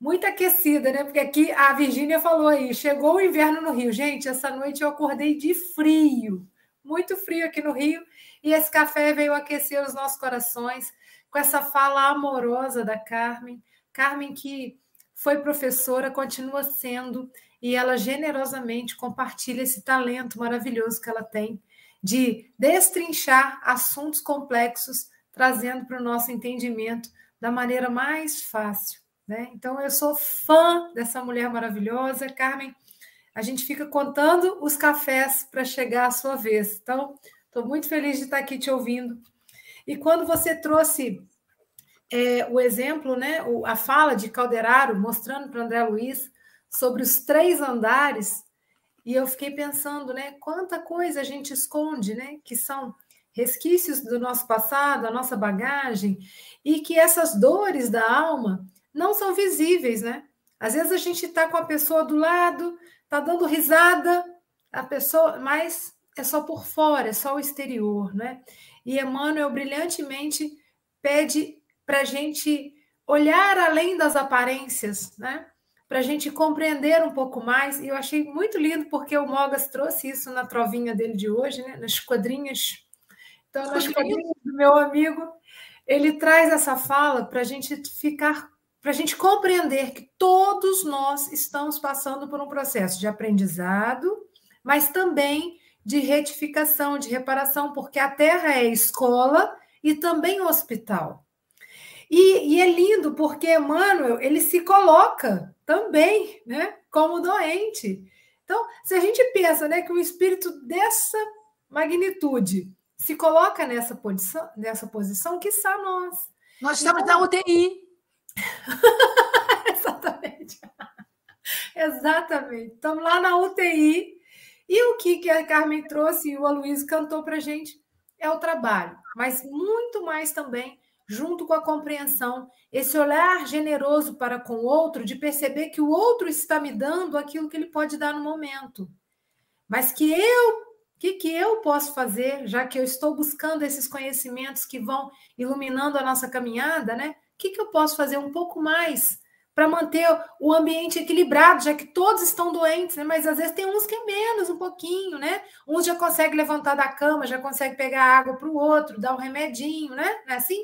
B: muito aquecida, né? Porque aqui a Virgínia falou aí, chegou o inverno no Rio. Gente, essa noite eu acordei de frio muito frio aqui no Rio, e esse café veio aquecer os nossos corações com essa fala amorosa da Carmen. Carmen, que foi professora, continua sendo, e ela generosamente compartilha esse talento maravilhoso que ela tem de destrinchar assuntos complexos, trazendo para o nosso entendimento da maneira mais fácil. Né? Então, eu sou fã dessa mulher maravilhosa. Carmen, a gente fica contando os cafés para chegar à sua vez. Então, estou muito feliz de estar aqui te ouvindo. E quando você trouxe é, o exemplo, né, a fala de Calderaro, mostrando para André Luiz sobre os três andares, e eu fiquei pensando, né, quanta coisa a gente esconde, né, que são resquícios do nosso passado, a nossa bagagem, e que essas dores da alma não são visíveis, né? Às vezes a gente está com a pessoa do lado, Está dando risada, a pessoa, mas é só por fora, é só o exterior, né? E Emmanuel brilhantemente pede para a gente olhar além das aparências, né? Para a gente compreender um pouco mais. E eu achei muito lindo porque o Mogas trouxe isso na trovinha dele de hoje, né? Nas quadrinhas. Então, nas quadrinhas do meu amigo, ele traz essa fala para a gente ficar para a gente compreender que todos nós estamos passando por um processo de aprendizado, mas também de retificação, de reparação, porque a Terra é escola e também hospital. E, e, é lindo porque Emmanuel ele se coloca também, né, como doente. Então, se a gente pensa, né, que um espírito dessa magnitude se coloca nessa posição, nessa posição, que está nós.
D: Nós estamos então, na UTI.
B: Exatamente. Exatamente. Estamos lá na UTI. E o que, que a Carmen trouxe e o Aloysio cantou para a gente é o trabalho, mas muito mais também junto com a compreensão, esse olhar generoso para com o outro, de perceber que o outro está me dando aquilo que ele pode dar no momento. Mas que eu, que, que eu posso fazer, já que eu estou buscando esses conhecimentos que vão iluminando a nossa caminhada, né? O que, que eu posso fazer um pouco mais para manter o ambiente equilibrado, já que todos estão doentes, né? Mas às vezes tem uns que é menos, um pouquinho, né? Uns já consegue levantar da cama, já consegue pegar água para o outro, dar um remedinho, né? Não é assim?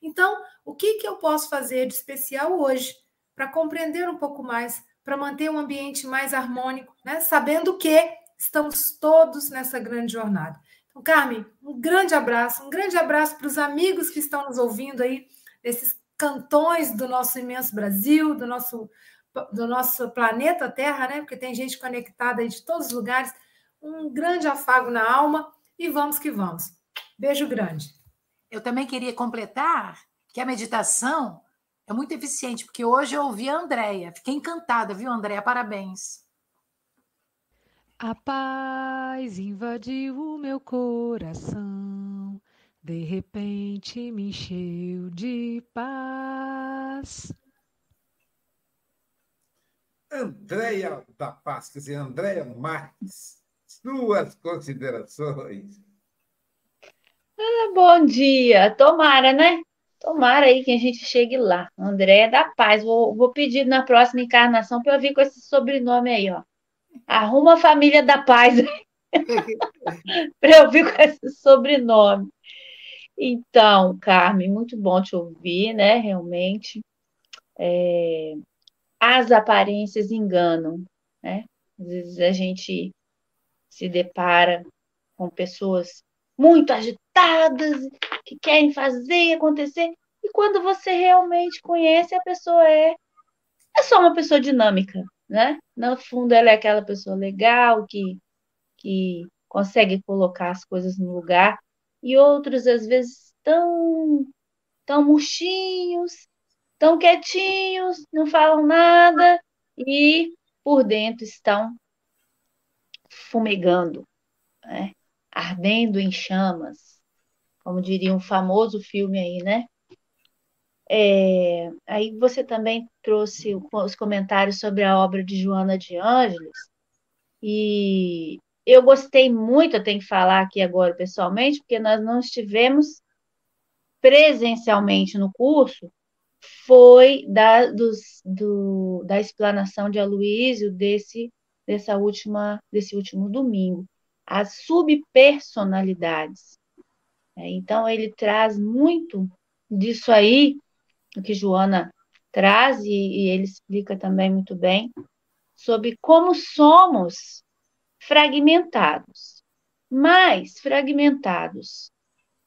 B: Então, o que, que eu posso fazer de especial hoje para compreender um pouco mais, para manter um ambiente mais harmônico, né? Sabendo que estamos todos nessa grande jornada. Então, Carmen, um grande abraço, um grande abraço para os amigos que estão nos ouvindo aí, nesses cantões do nosso imenso Brasil, do nosso, do nosso planeta Terra, né? Porque tem gente conectada aí de todos os lugares. Um grande afago na alma e vamos que vamos. Beijo grande.
D: Eu também queria completar que a meditação é muito eficiente, porque hoje eu ouvi a Andréia. Fiquei encantada, viu, Andréia? Parabéns.
B: A paz invadiu o meu coração de repente me encheu de paz.
C: Andréia da Paz, quer dizer, Andréia Marques, suas considerações.
A: Ah, bom dia, tomara, né? Tomara aí que a gente chegue lá. Andréia da Paz, vou, vou pedir na próxima encarnação para eu vir com esse sobrenome aí, ó. Arruma a família da Paz para eu vir com esse sobrenome. Então, Carmen, muito bom te ouvir, né? Realmente. É, as aparências enganam, né? Às vezes a gente se depara com pessoas muito agitadas, que querem fazer acontecer, e quando você realmente conhece, a pessoa é, é só uma pessoa dinâmica, né? No fundo, ela é aquela pessoa legal que, que consegue colocar as coisas no lugar e outros, às vezes, tão, tão murchinhos, tão quietinhos, não falam nada e por dentro estão fumegando, né? ardendo em chamas, como diria um famoso filme aí, né? É, aí você também trouxe os comentários sobre a obra de Joana de Ângeles, e eu gostei muito, eu tenho que falar aqui agora pessoalmente, porque nós não estivemos presencialmente no curso, foi da, dos, do, da explanação de Aloísio desse, dessa última, desse último domingo, as subpersonalidades. É, então, ele traz muito disso aí, o que Joana traz, e, e ele explica também muito bem, sobre como somos fragmentados, mas fragmentados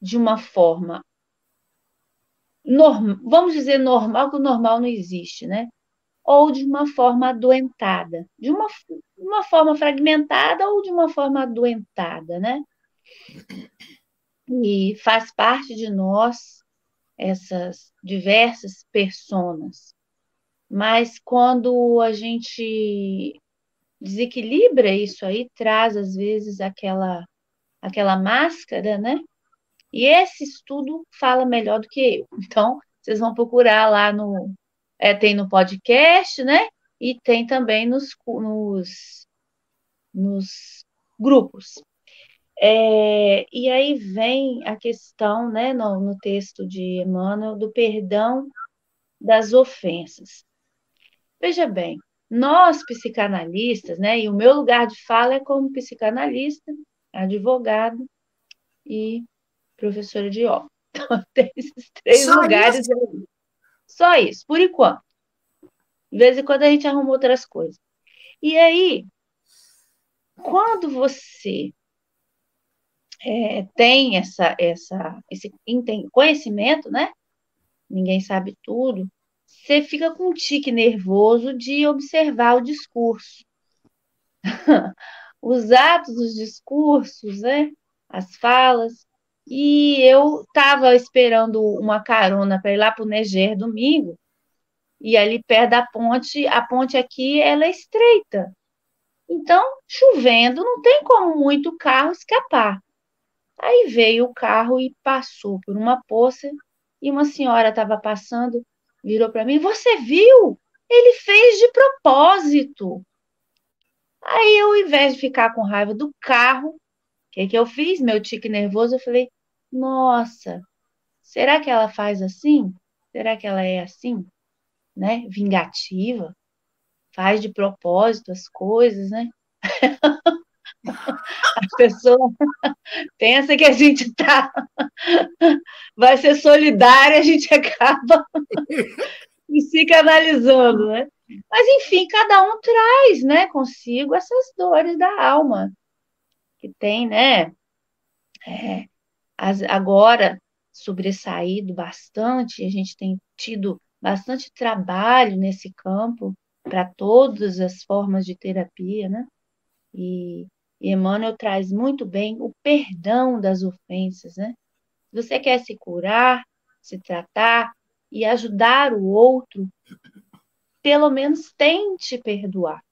A: de uma forma normal, vamos dizer normal, que o normal não existe, né? Ou de uma forma adoentada, de uma, uma forma fragmentada ou de uma forma adoentada, né? E faz parte de nós essas diversas personas. Mas quando a gente desequilibra isso aí, traz às vezes aquela aquela máscara, né? E esse estudo fala melhor do que eu. Então, vocês vão procurar lá no é, tem no podcast, né? E tem também nos, nos, nos grupos. É, e aí vem a questão, né, no, no texto de Emmanuel, do perdão das ofensas. Veja bem, nós, psicanalistas, né, e o meu lugar de fala é como psicanalista, advogado e professora de yoga. Então, tem esses três Só lugares isso? Só isso, por enquanto. De vez em quando a gente arruma outras coisas. E aí, quando você é, tem essa, essa, esse conhecimento, né, ninguém sabe tudo, você fica com um tique nervoso de observar o discurso. Os atos, os discursos, né? As falas. E eu estava esperando uma carona para ir lá para o Neger domingo, e ali perto da ponte, a ponte aqui ela é estreita. Então, chovendo, não tem como muito carro escapar. Aí veio o carro e passou por uma poça e uma senhora estava passando, virou para mim: Você viu? Ele fez de propósito. Aí eu, ao invés de ficar com raiva do carro, o que, que eu fiz? Meu tique nervoso, eu falei: Nossa, será que ela faz assim? Será que ela é assim? Né? Vingativa? Faz de propósito as coisas, né? A pessoa pensa que a gente tá vai ser solidária, a gente acaba se canalizando, né? Mas enfim, cada um traz, né, consigo essas dores da alma que tem, né? É, as, agora sobressaído bastante, a gente tem tido bastante trabalho nesse campo para todas as formas de terapia, né? E, e Emmanuel traz muito bem o perdão das ofensas, né? Se você quer se curar, se tratar e ajudar o outro, pelo menos tente perdoar.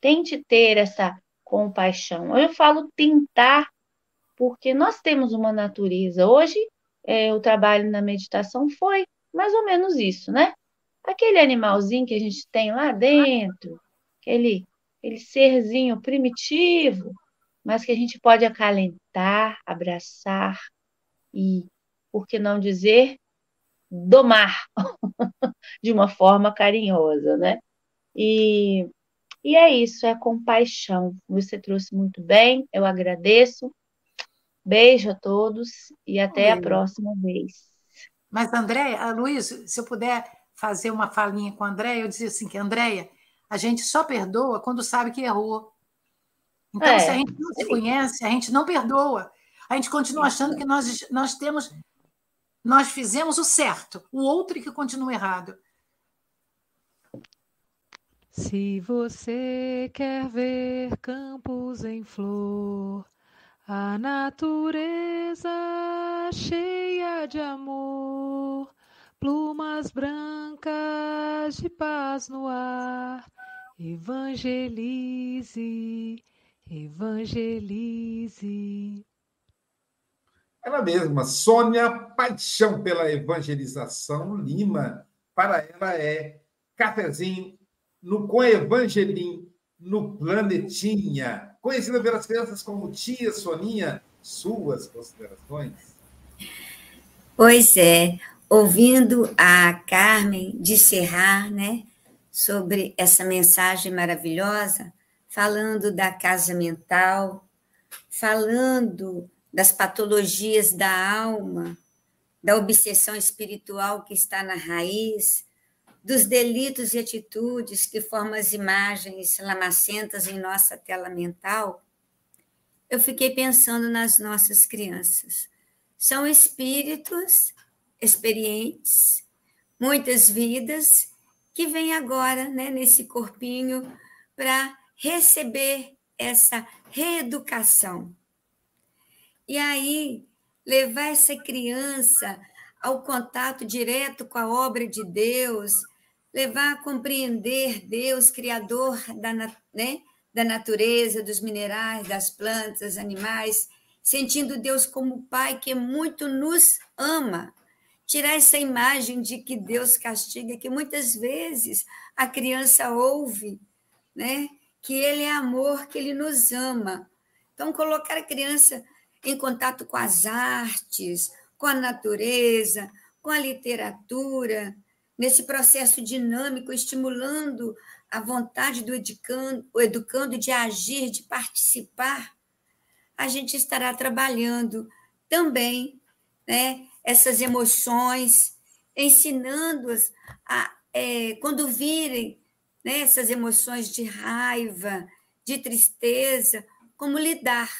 A: Tente ter essa compaixão. Eu falo tentar, porque nós temos uma natureza. Hoje, é, o trabalho na meditação foi mais ou menos isso, né? Aquele animalzinho que a gente tem lá dentro, aquele aquele serzinho primitivo, mas que a gente pode acalentar, abraçar e, por que não dizer, domar de uma forma carinhosa, né? E, e é isso, é compaixão. Você trouxe muito bem, eu agradeço. Beijo a todos e até a próxima vez.
D: Mas, Andréia, Luiz, se eu puder fazer uma falinha com a Andréia, eu dizia assim que, Andréia, a gente só perdoa quando sabe que errou. Então, é, se a gente não se conhece, a gente não perdoa. A gente continua achando que nós, nós temos, nós fizemos o certo, o outro que continua errado.
B: Se você quer ver campos em flor, a natureza cheia de amor, plumas brancas de paz no ar, Evangelize, evangelize.
C: Ela mesma, Sônia Paixão pela Evangelização Lima. Para ela é cafezinho no com Evangelim no Planetinha. Conhecida pelas crianças como Tia Soninha, suas considerações?
G: Pois é, ouvindo a Carmen disserrar, né? Sobre essa mensagem maravilhosa, falando da casa mental, falando das patologias da alma, da obsessão espiritual que está na raiz, dos delitos e atitudes que formam as imagens lamacentas em nossa tela mental, eu fiquei pensando nas nossas crianças. São espíritos experientes, muitas vidas que vem agora, né, nesse corpinho, para receber essa reeducação. E aí, levar essa criança ao contato direto com a obra de Deus, levar a compreender Deus, Criador da, né, da natureza, dos minerais, das plantas, animais, sentindo Deus como Pai que muito nos ama tirar essa imagem de que Deus castiga, que muitas vezes a criança ouve, né? Que Ele é amor, que Ele nos ama. Então, colocar a criança em contato com as artes, com a natureza, com a literatura, nesse processo dinâmico, estimulando a vontade do educando, o educando de agir, de participar, a gente estará trabalhando também né, essas emoções, ensinando-as a, é, quando virem né, essas emoções de raiva, de tristeza, como lidar.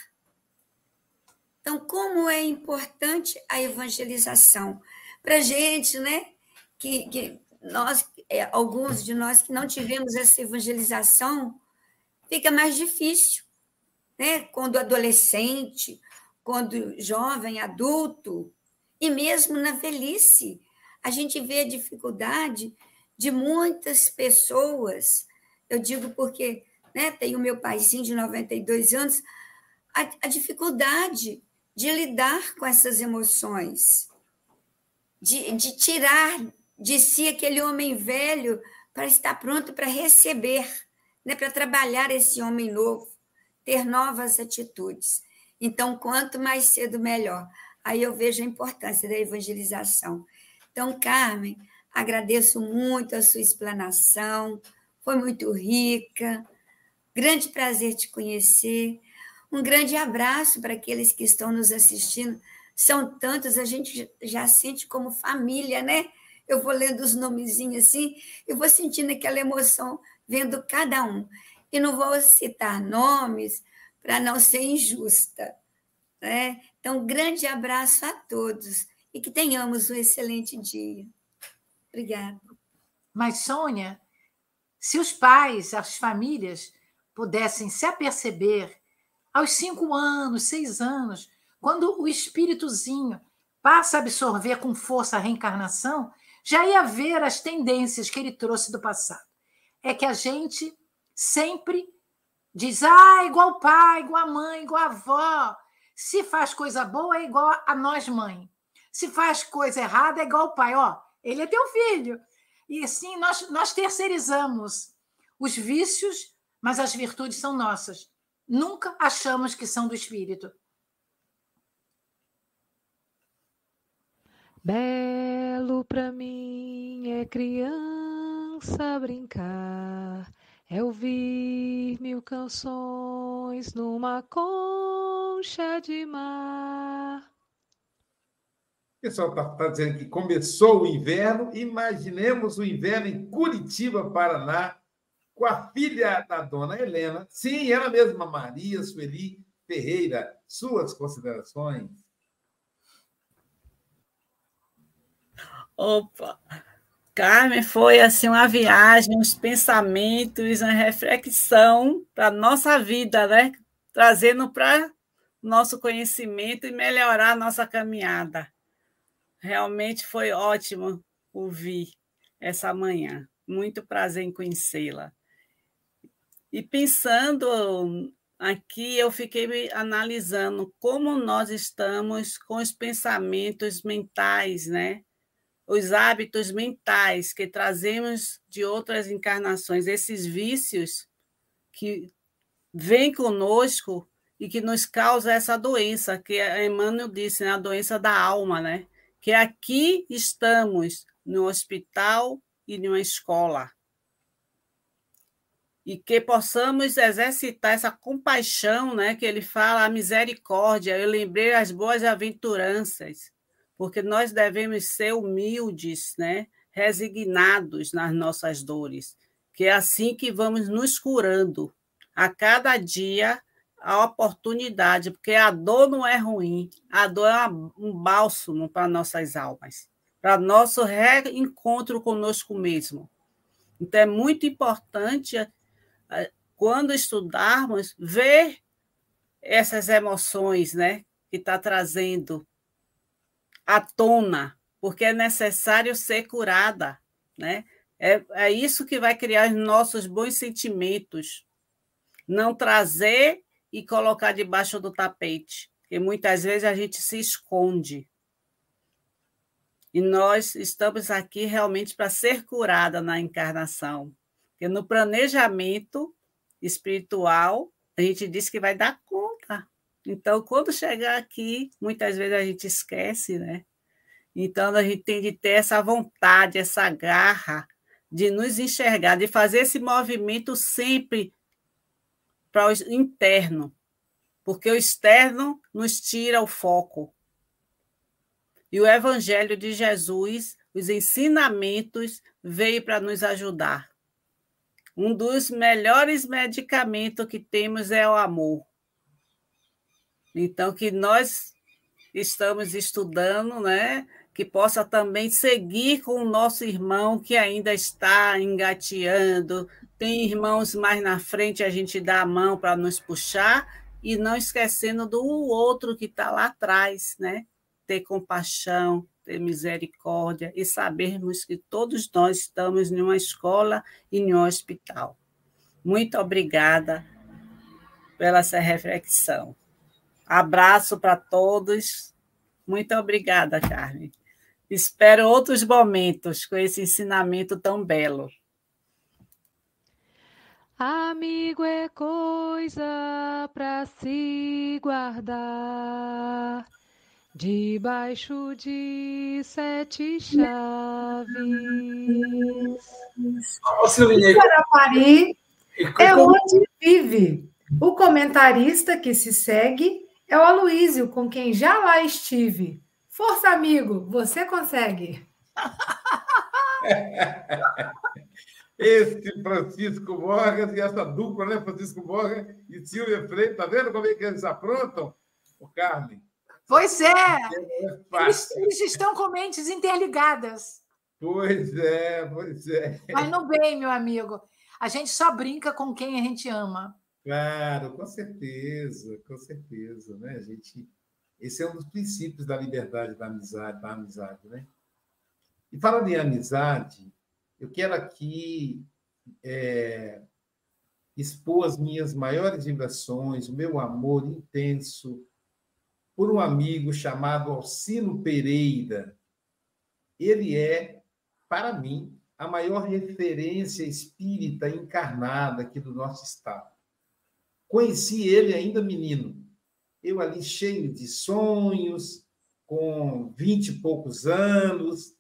G: Então, como é importante a evangelização para gente, né? que, que nós, é, alguns de nós que não tivemos essa evangelização, fica mais difícil, né? Quando adolescente, quando jovem, adulto, e mesmo na velhice, a gente vê a dificuldade de muitas pessoas. Eu digo porque né, tenho meu paizinho de 92 anos, a, a dificuldade de lidar com essas emoções, de, de tirar de si aquele homem velho para estar pronto para receber, né, para trabalhar esse homem novo, ter novas atitudes. Então, quanto mais cedo, melhor. Aí eu vejo a importância da evangelização. Então, Carmen, agradeço muito a sua explanação, foi muito rica. Grande prazer te conhecer. Um grande abraço para aqueles que estão nos assistindo. São tantos, a gente já sente como família, né? Eu vou lendo os nomezinhos assim e vou sentindo aquela emoção vendo cada um. E não vou citar nomes para não ser injusta. Né? Então, grande abraço a todos e que tenhamos um excelente dia. Obrigada.
D: Mas, Sônia, se os pais, as famílias pudessem se aperceber aos cinco anos, seis anos, quando o espíritozinho passa a absorver com força a reencarnação, já ia ver as tendências que ele trouxe do passado. É que a gente sempre diz, ah, igual pai, igual a mãe, igual a avó. Se faz coisa boa, é igual a nós, mãe. Se faz coisa errada, é igual o pai. Ó, ele é teu filho. E assim, nós, nós terceirizamos os vícios, mas as virtudes são nossas. Nunca achamos que são do espírito.
B: Belo para mim é criança brincar, é ouvir mil canções numa concha de mar.
C: O pessoal está tá dizendo que começou o inverno. Imaginemos o inverno em Curitiba, Paraná, com a filha da dona Helena. Sim, ela mesma, Maria Sueli Ferreira. Suas considerações?
H: Opa! Carmen, foi assim uma viagem, uns pensamentos, uma reflexão para a nossa vida, né? Trazendo para nosso conhecimento e melhorar a nossa caminhada. Realmente foi ótimo ouvir essa manhã. Muito prazer em conhecê-la. E pensando aqui, eu fiquei analisando como nós estamos com os pensamentos mentais, né? Os hábitos mentais que trazemos de outras encarnações, esses vícios que vêm conosco e que nos causa essa doença, que Emmanuel disse, né? a doença da alma, né? Que aqui estamos no hospital e numa escola. E que possamos exercitar essa compaixão, né? Que ele fala, a misericórdia. Eu lembrei as boas aventuranças porque nós devemos ser humildes, né? resignados nas nossas dores, que é assim que vamos nos curando a cada dia a oportunidade, porque a dor não é ruim, a dor é um bálsamo para nossas almas, para nosso reencontro conosco mesmo. Então é muito importante eh, quando estudarmos ver essas emoções, né, que está trazendo à tona, porque é necessário ser curada, né? É, é isso que vai criar os nossos bons sentimentos. Não trazer e colocar debaixo do tapete, porque muitas vezes a gente se esconde. E nós estamos aqui realmente para ser curada na encarnação. Porque no planejamento espiritual, a gente diz que vai dar conta. Então, quando chegar aqui, muitas vezes a gente esquece, né? Então, a gente tem de ter essa vontade, essa garra de nos enxergar, de fazer esse movimento sempre para o interno, porque o externo nos tira o foco. E o Evangelho de Jesus, os ensinamentos, veio para nos ajudar. Um dos melhores medicamentos que temos é o amor. Então, que nós estamos estudando, né? que possa também seguir com o nosso irmão que ainda está engateando. Tem irmãos mais na frente, a gente dá a mão para nos puxar, e não esquecendo do outro que está lá atrás, né? Ter compaixão, ter misericórdia e sabermos que todos nós estamos em uma escola e em um hospital. Muito obrigada pela essa reflexão. Abraço para todos. Muito obrigada, Carmen. Espero outros momentos com esse ensinamento tão belo.
B: Amigo é coisa para se guardar debaixo de sete chaves.
I: Guarapari é onde vive. O comentarista que se segue é o Aloísio, com quem já lá estive. Força, amigo, você consegue.
C: Esse Francisco Borges e essa dupla, né? Francisco Borges e Silvia Freire, tá vendo como é que eles aprontam? O Carmen.
D: Pois é. é eles, eles, estão com mentes interligadas.
C: Pois é, pois é.
D: Mas no bem, meu amigo. A gente só brinca com quem a gente ama.
C: Claro, com certeza, com certeza, né? A gente esse é um dos princípios da liberdade da amizade, da amizade, né? E falando em amizade, eu quero aqui é, expor as minhas maiores vibrações, o meu amor intenso por um amigo chamado Alcino Pereira. Ele é, para mim, a maior referência espírita encarnada aqui do nosso estado. Conheci ele ainda menino. Eu ali cheio de sonhos, com vinte e poucos anos,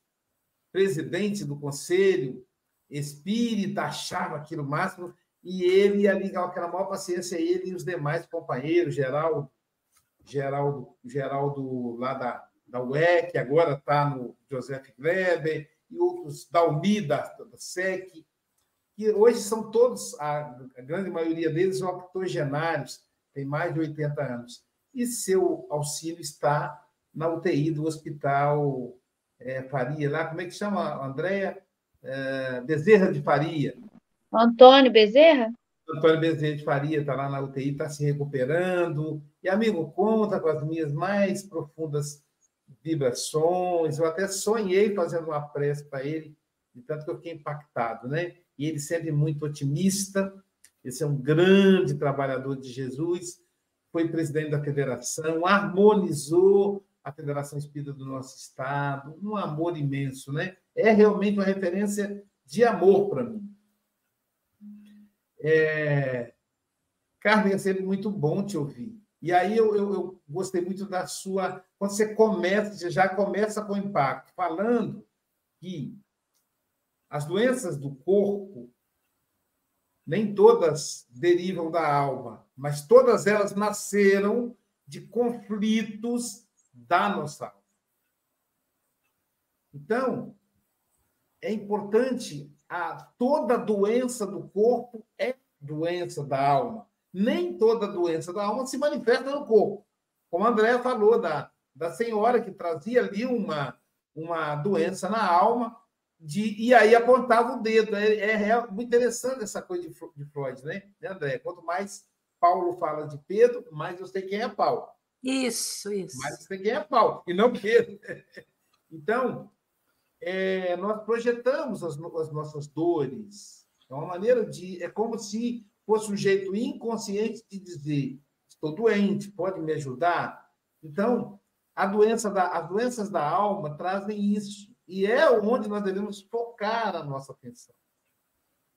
C: presidente do conselho espírita, achava aquilo máximo, e ele ali com aquela maior paciência, ele e os demais companheiros, Geraldo, Geraldo, Geraldo lá da, da UEC, agora está no Joseph Kleber, e outros da UNIDA, da SEC, que hoje são todos, a, grande maioria deles, octogenários, tem mais de 80 anos e seu auxílio está na UTI do Hospital é, Faria, lá, como é que chama, Andréia? É, Bezerra de Faria.
A: Antônio Bezerra?
C: Antônio Bezerra de Faria está lá na UTI, está se recuperando. E, amigo, conta com as minhas mais profundas vibrações. Eu até sonhei fazendo uma prece para ele, de tanto que eu fiquei impactado, né? E ele sempre muito otimista. Esse é um grande trabalhador de Jesus foi presidente da federação, harmonizou a Federação Espírita do nosso estado, um amor imenso, né? É realmente uma referência de amor para mim. É... Carmen, é sempre muito bom te ouvir. E aí eu, eu, eu, gostei muito da sua. Quando você começa, você já começa com impacto, falando que as doenças do corpo nem todas derivam da alma, mas todas elas nasceram de conflitos da nossa alma. Então, é importante a toda doença do corpo é doença da alma. Nem toda doença da alma se manifesta no corpo. Como a Andréa falou da, da senhora que trazia ali uma, uma doença na alma, de, e aí apontava o dedo. É, é, é muito interessante essa coisa de, de Freud, né? né, André? Quanto mais Paulo fala de Pedro, mais eu sei quem é Paulo.
D: Isso, isso.
C: Mais eu sei quem é Paulo, e não Pedro. Então, é, nós projetamos as, as, nossas dores. É uma maneira de. É como se fosse um jeito inconsciente de dizer: estou doente, pode me ajudar? Então, a doença da, as doenças da alma trazem isso. E é onde nós devemos focar a nossa atenção.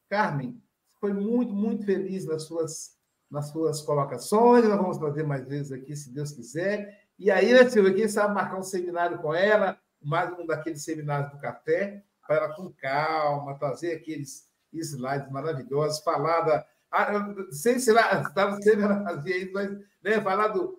C: Carmen, foi muito, muito feliz nas suas, nas suas colocações. Nós vamos trazer mais vezes aqui, se Deus quiser. E aí, né, Silvia, quem sabe marcar um seminário com ela, mais um daqueles seminários do café, para ela com calma, trazer aqueles slides maravilhosos, falar da. Ah, sei, sei lá, estava sempre fazia isso, mas né, falar do,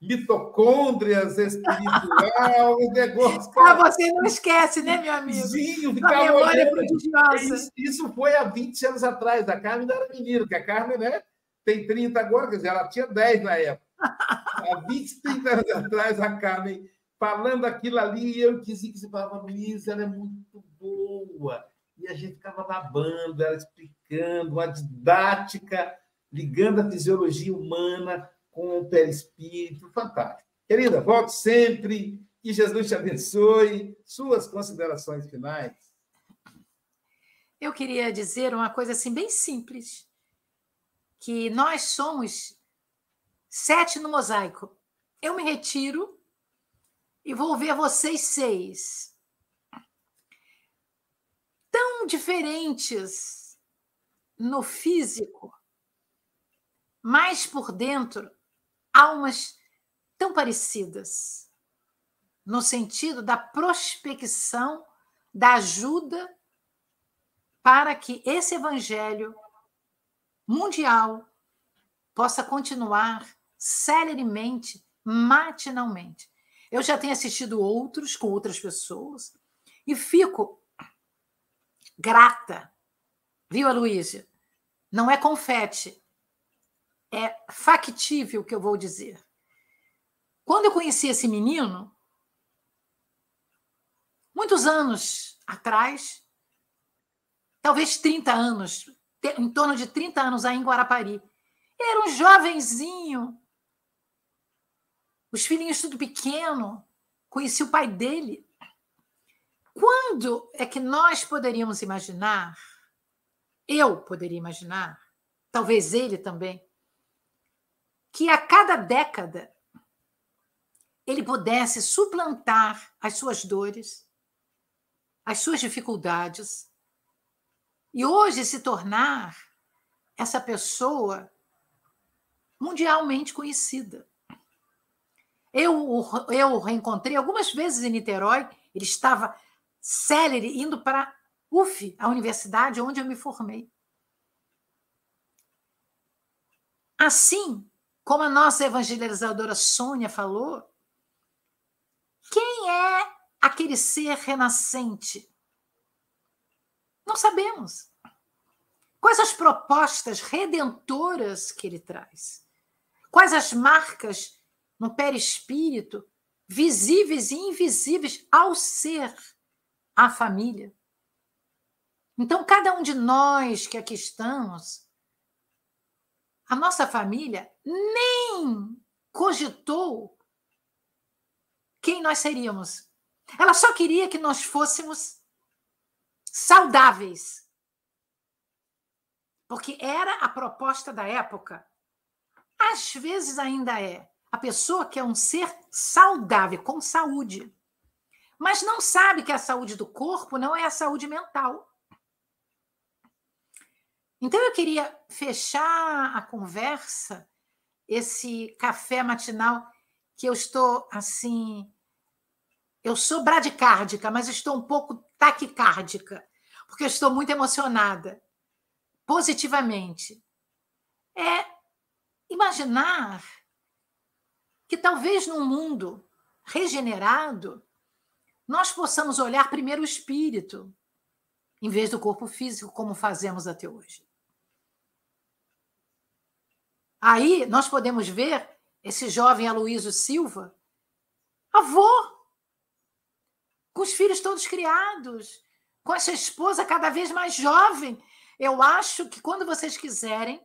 C: mitocôndrias espiritual, o negócio.
D: Ah, você não esquece, né, meu amigo?
C: Sim, ficava memória prodigiosa. Isso, isso, foi há 20 anos atrás. A Carmen era menina, porque a Carmen né, tem 30 agora, quer dizer, ela tinha 10 na época. há 20, 30 anos atrás, a Carmen falando aquilo ali, eu dizia que você falava, Luiz, ela é muito boa. E a gente ficava babando, ela explicando, uma didática, ligando a fisiologia humana com o perispírito, fantástico. Querida, volte sempre, que Jesus te abençoe. Suas considerações finais.
D: Eu queria dizer uma coisa assim bem simples, que nós somos sete no mosaico. Eu me retiro e vou ver vocês seis. Tão diferentes no físico, mas por dentro, almas tão parecidas, no sentido da prospecção, da ajuda para que esse evangelho mundial possa continuar celeremente, matinalmente. Eu já tenho assistido outros com outras pessoas e fico grata, viu, Aloísia? Não é confete, é factível o que eu vou dizer. Quando eu conheci esse menino, muitos anos atrás, talvez 30 anos, em torno de 30 anos aí em Guarapari. Ele era um jovenzinho, os filhinhos tudo pequeno, conheci o pai dele. Quando é que nós poderíamos imaginar, eu poderia imaginar, talvez ele também, que a cada década ele pudesse suplantar as suas dores, as suas dificuldades, e hoje se tornar essa pessoa mundialmente conhecida. Eu, eu o reencontrei algumas vezes em Niterói, ele estava célere indo para UF, a universidade onde eu me formei. Assim como a nossa evangelizadora Sônia falou, quem é aquele ser renascente? Não sabemos. Quais as propostas redentoras que ele traz? Quais as marcas no perispírito, visíveis e invisíveis ao ser a família? Então, cada um de nós que aqui estamos, a nossa família nem cogitou quem nós seríamos. Ela só queria que nós fôssemos saudáveis. Porque era a proposta da época. Às vezes ainda é. A pessoa quer um ser saudável, com saúde. Mas não sabe que a saúde do corpo não é a saúde mental. Então eu queria fechar a conversa, esse café matinal que eu estou assim eu sou bradicárdica, mas estou um pouco taquicárdica, porque eu estou muito emocionada, positivamente. É imaginar que talvez num mundo regenerado, nós possamos olhar primeiro o espírito, em vez do corpo físico, como fazemos até hoje. Aí nós podemos ver esse jovem Aloísio Silva, avô com os filhos todos criados, com essa esposa cada vez mais jovem. Eu acho que quando vocês quiserem,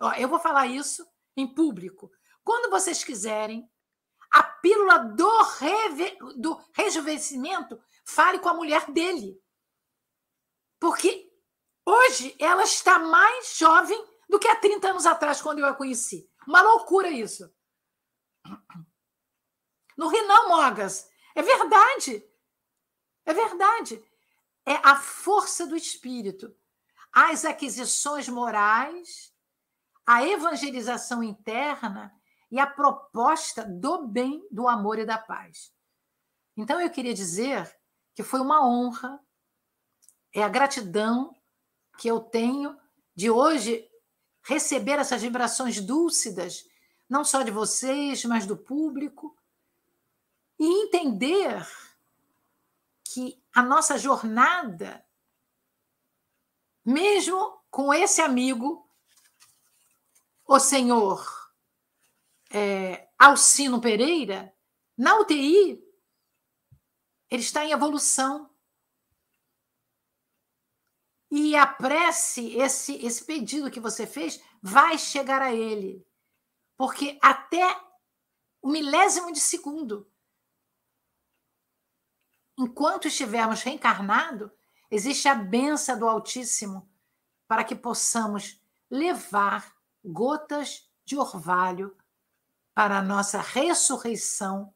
D: ó, eu vou falar isso em público. Quando vocês quiserem, a pílula do, reve, do rejuvenescimento, fale com a mulher dele. Porque hoje ela está mais jovem do que há 30 anos atrás, quando eu a conheci. Uma loucura isso. Não ri, Mogas. É verdade. É verdade. É a força do espírito, as aquisições morais, a evangelização interna e a proposta do bem, do amor e da paz. Então eu queria dizer que foi uma honra, é a gratidão que eu tenho de hoje receber essas vibrações dúcidas, não só de vocês, mas do público, e entender que a nossa jornada, mesmo com esse amigo, o senhor é, Alcino Pereira, na UTI, Ele está em evolução. E a prece, esse, esse pedido que você fez, vai chegar a ele. Porque até o milésimo de segundo, enquanto estivermos reencarnados, existe a benção do Altíssimo para que possamos levar gotas de orvalho para a nossa ressurreição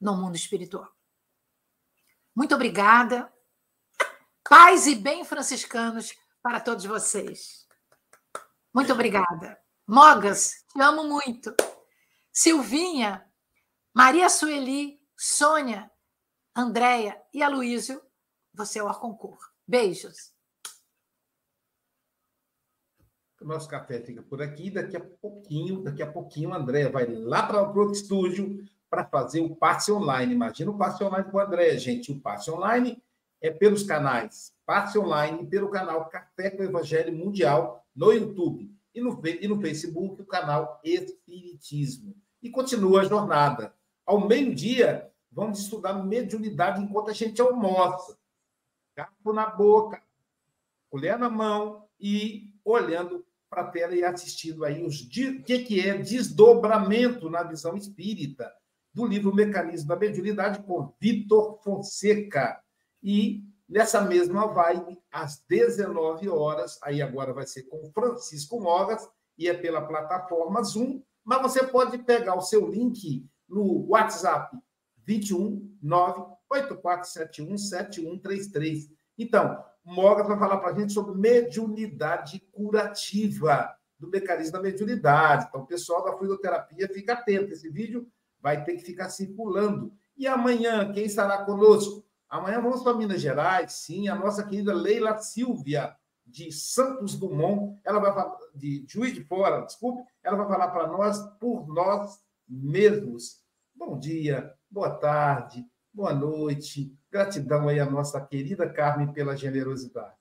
D: no mundo espiritual. Muito obrigada. Paz e bem franciscanos para todos vocês. Muito obrigada. Mogas, te amo muito. Silvinha, Maria Sueli, Sônia, Andréia e Aloísio, você é o Arconcur. Beijos.
C: O nosso café fica por aqui. Daqui a pouquinho, daqui a pouquinho, a Andréia vai lá para o outro estúdio para fazer o passe online. Imagina o passe online com o André, gente. O passe online é pelos canais Passe Online, pelo canal Café com Evangelho Mundial no YouTube e no, e no Facebook, o canal Espiritismo. E continua a jornada. Ao meio-dia, vamos estudar mediunidade enquanto a gente almoça. Capo na boca, colher na mão e olhando para a tela e assistindo aí os o que, que é desdobramento na visão espírita do livro Mecanismo da Mediunidade, com Vitor Fonseca. E nessa mesma vibe, às 19 horas, aí agora vai ser com Francisco Mogas, e é pela plataforma Zoom, mas você pode pegar o seu link no WhatsApp 21 98471 7133. Então, Mogas vai falar para a gente sobre mediunidade curativa, do mecanismo da mediunidade. Então, o pessoal da fluidoterapia fica atento. Esse vídeo vai ter que ficar circulando. E amanhã, quem estará conosco? Amanhã vamos para Minas Gerais, sim, a nossa querida Leila Silvia, de Santos Dumont, ela vai falar, de Juiz de Fora, desculpe, ela vai falar para nós por nós mesmos. Bom dia, boa tarde, boa noite. Gratidão aí à nossa querida Carmen pela generosidade.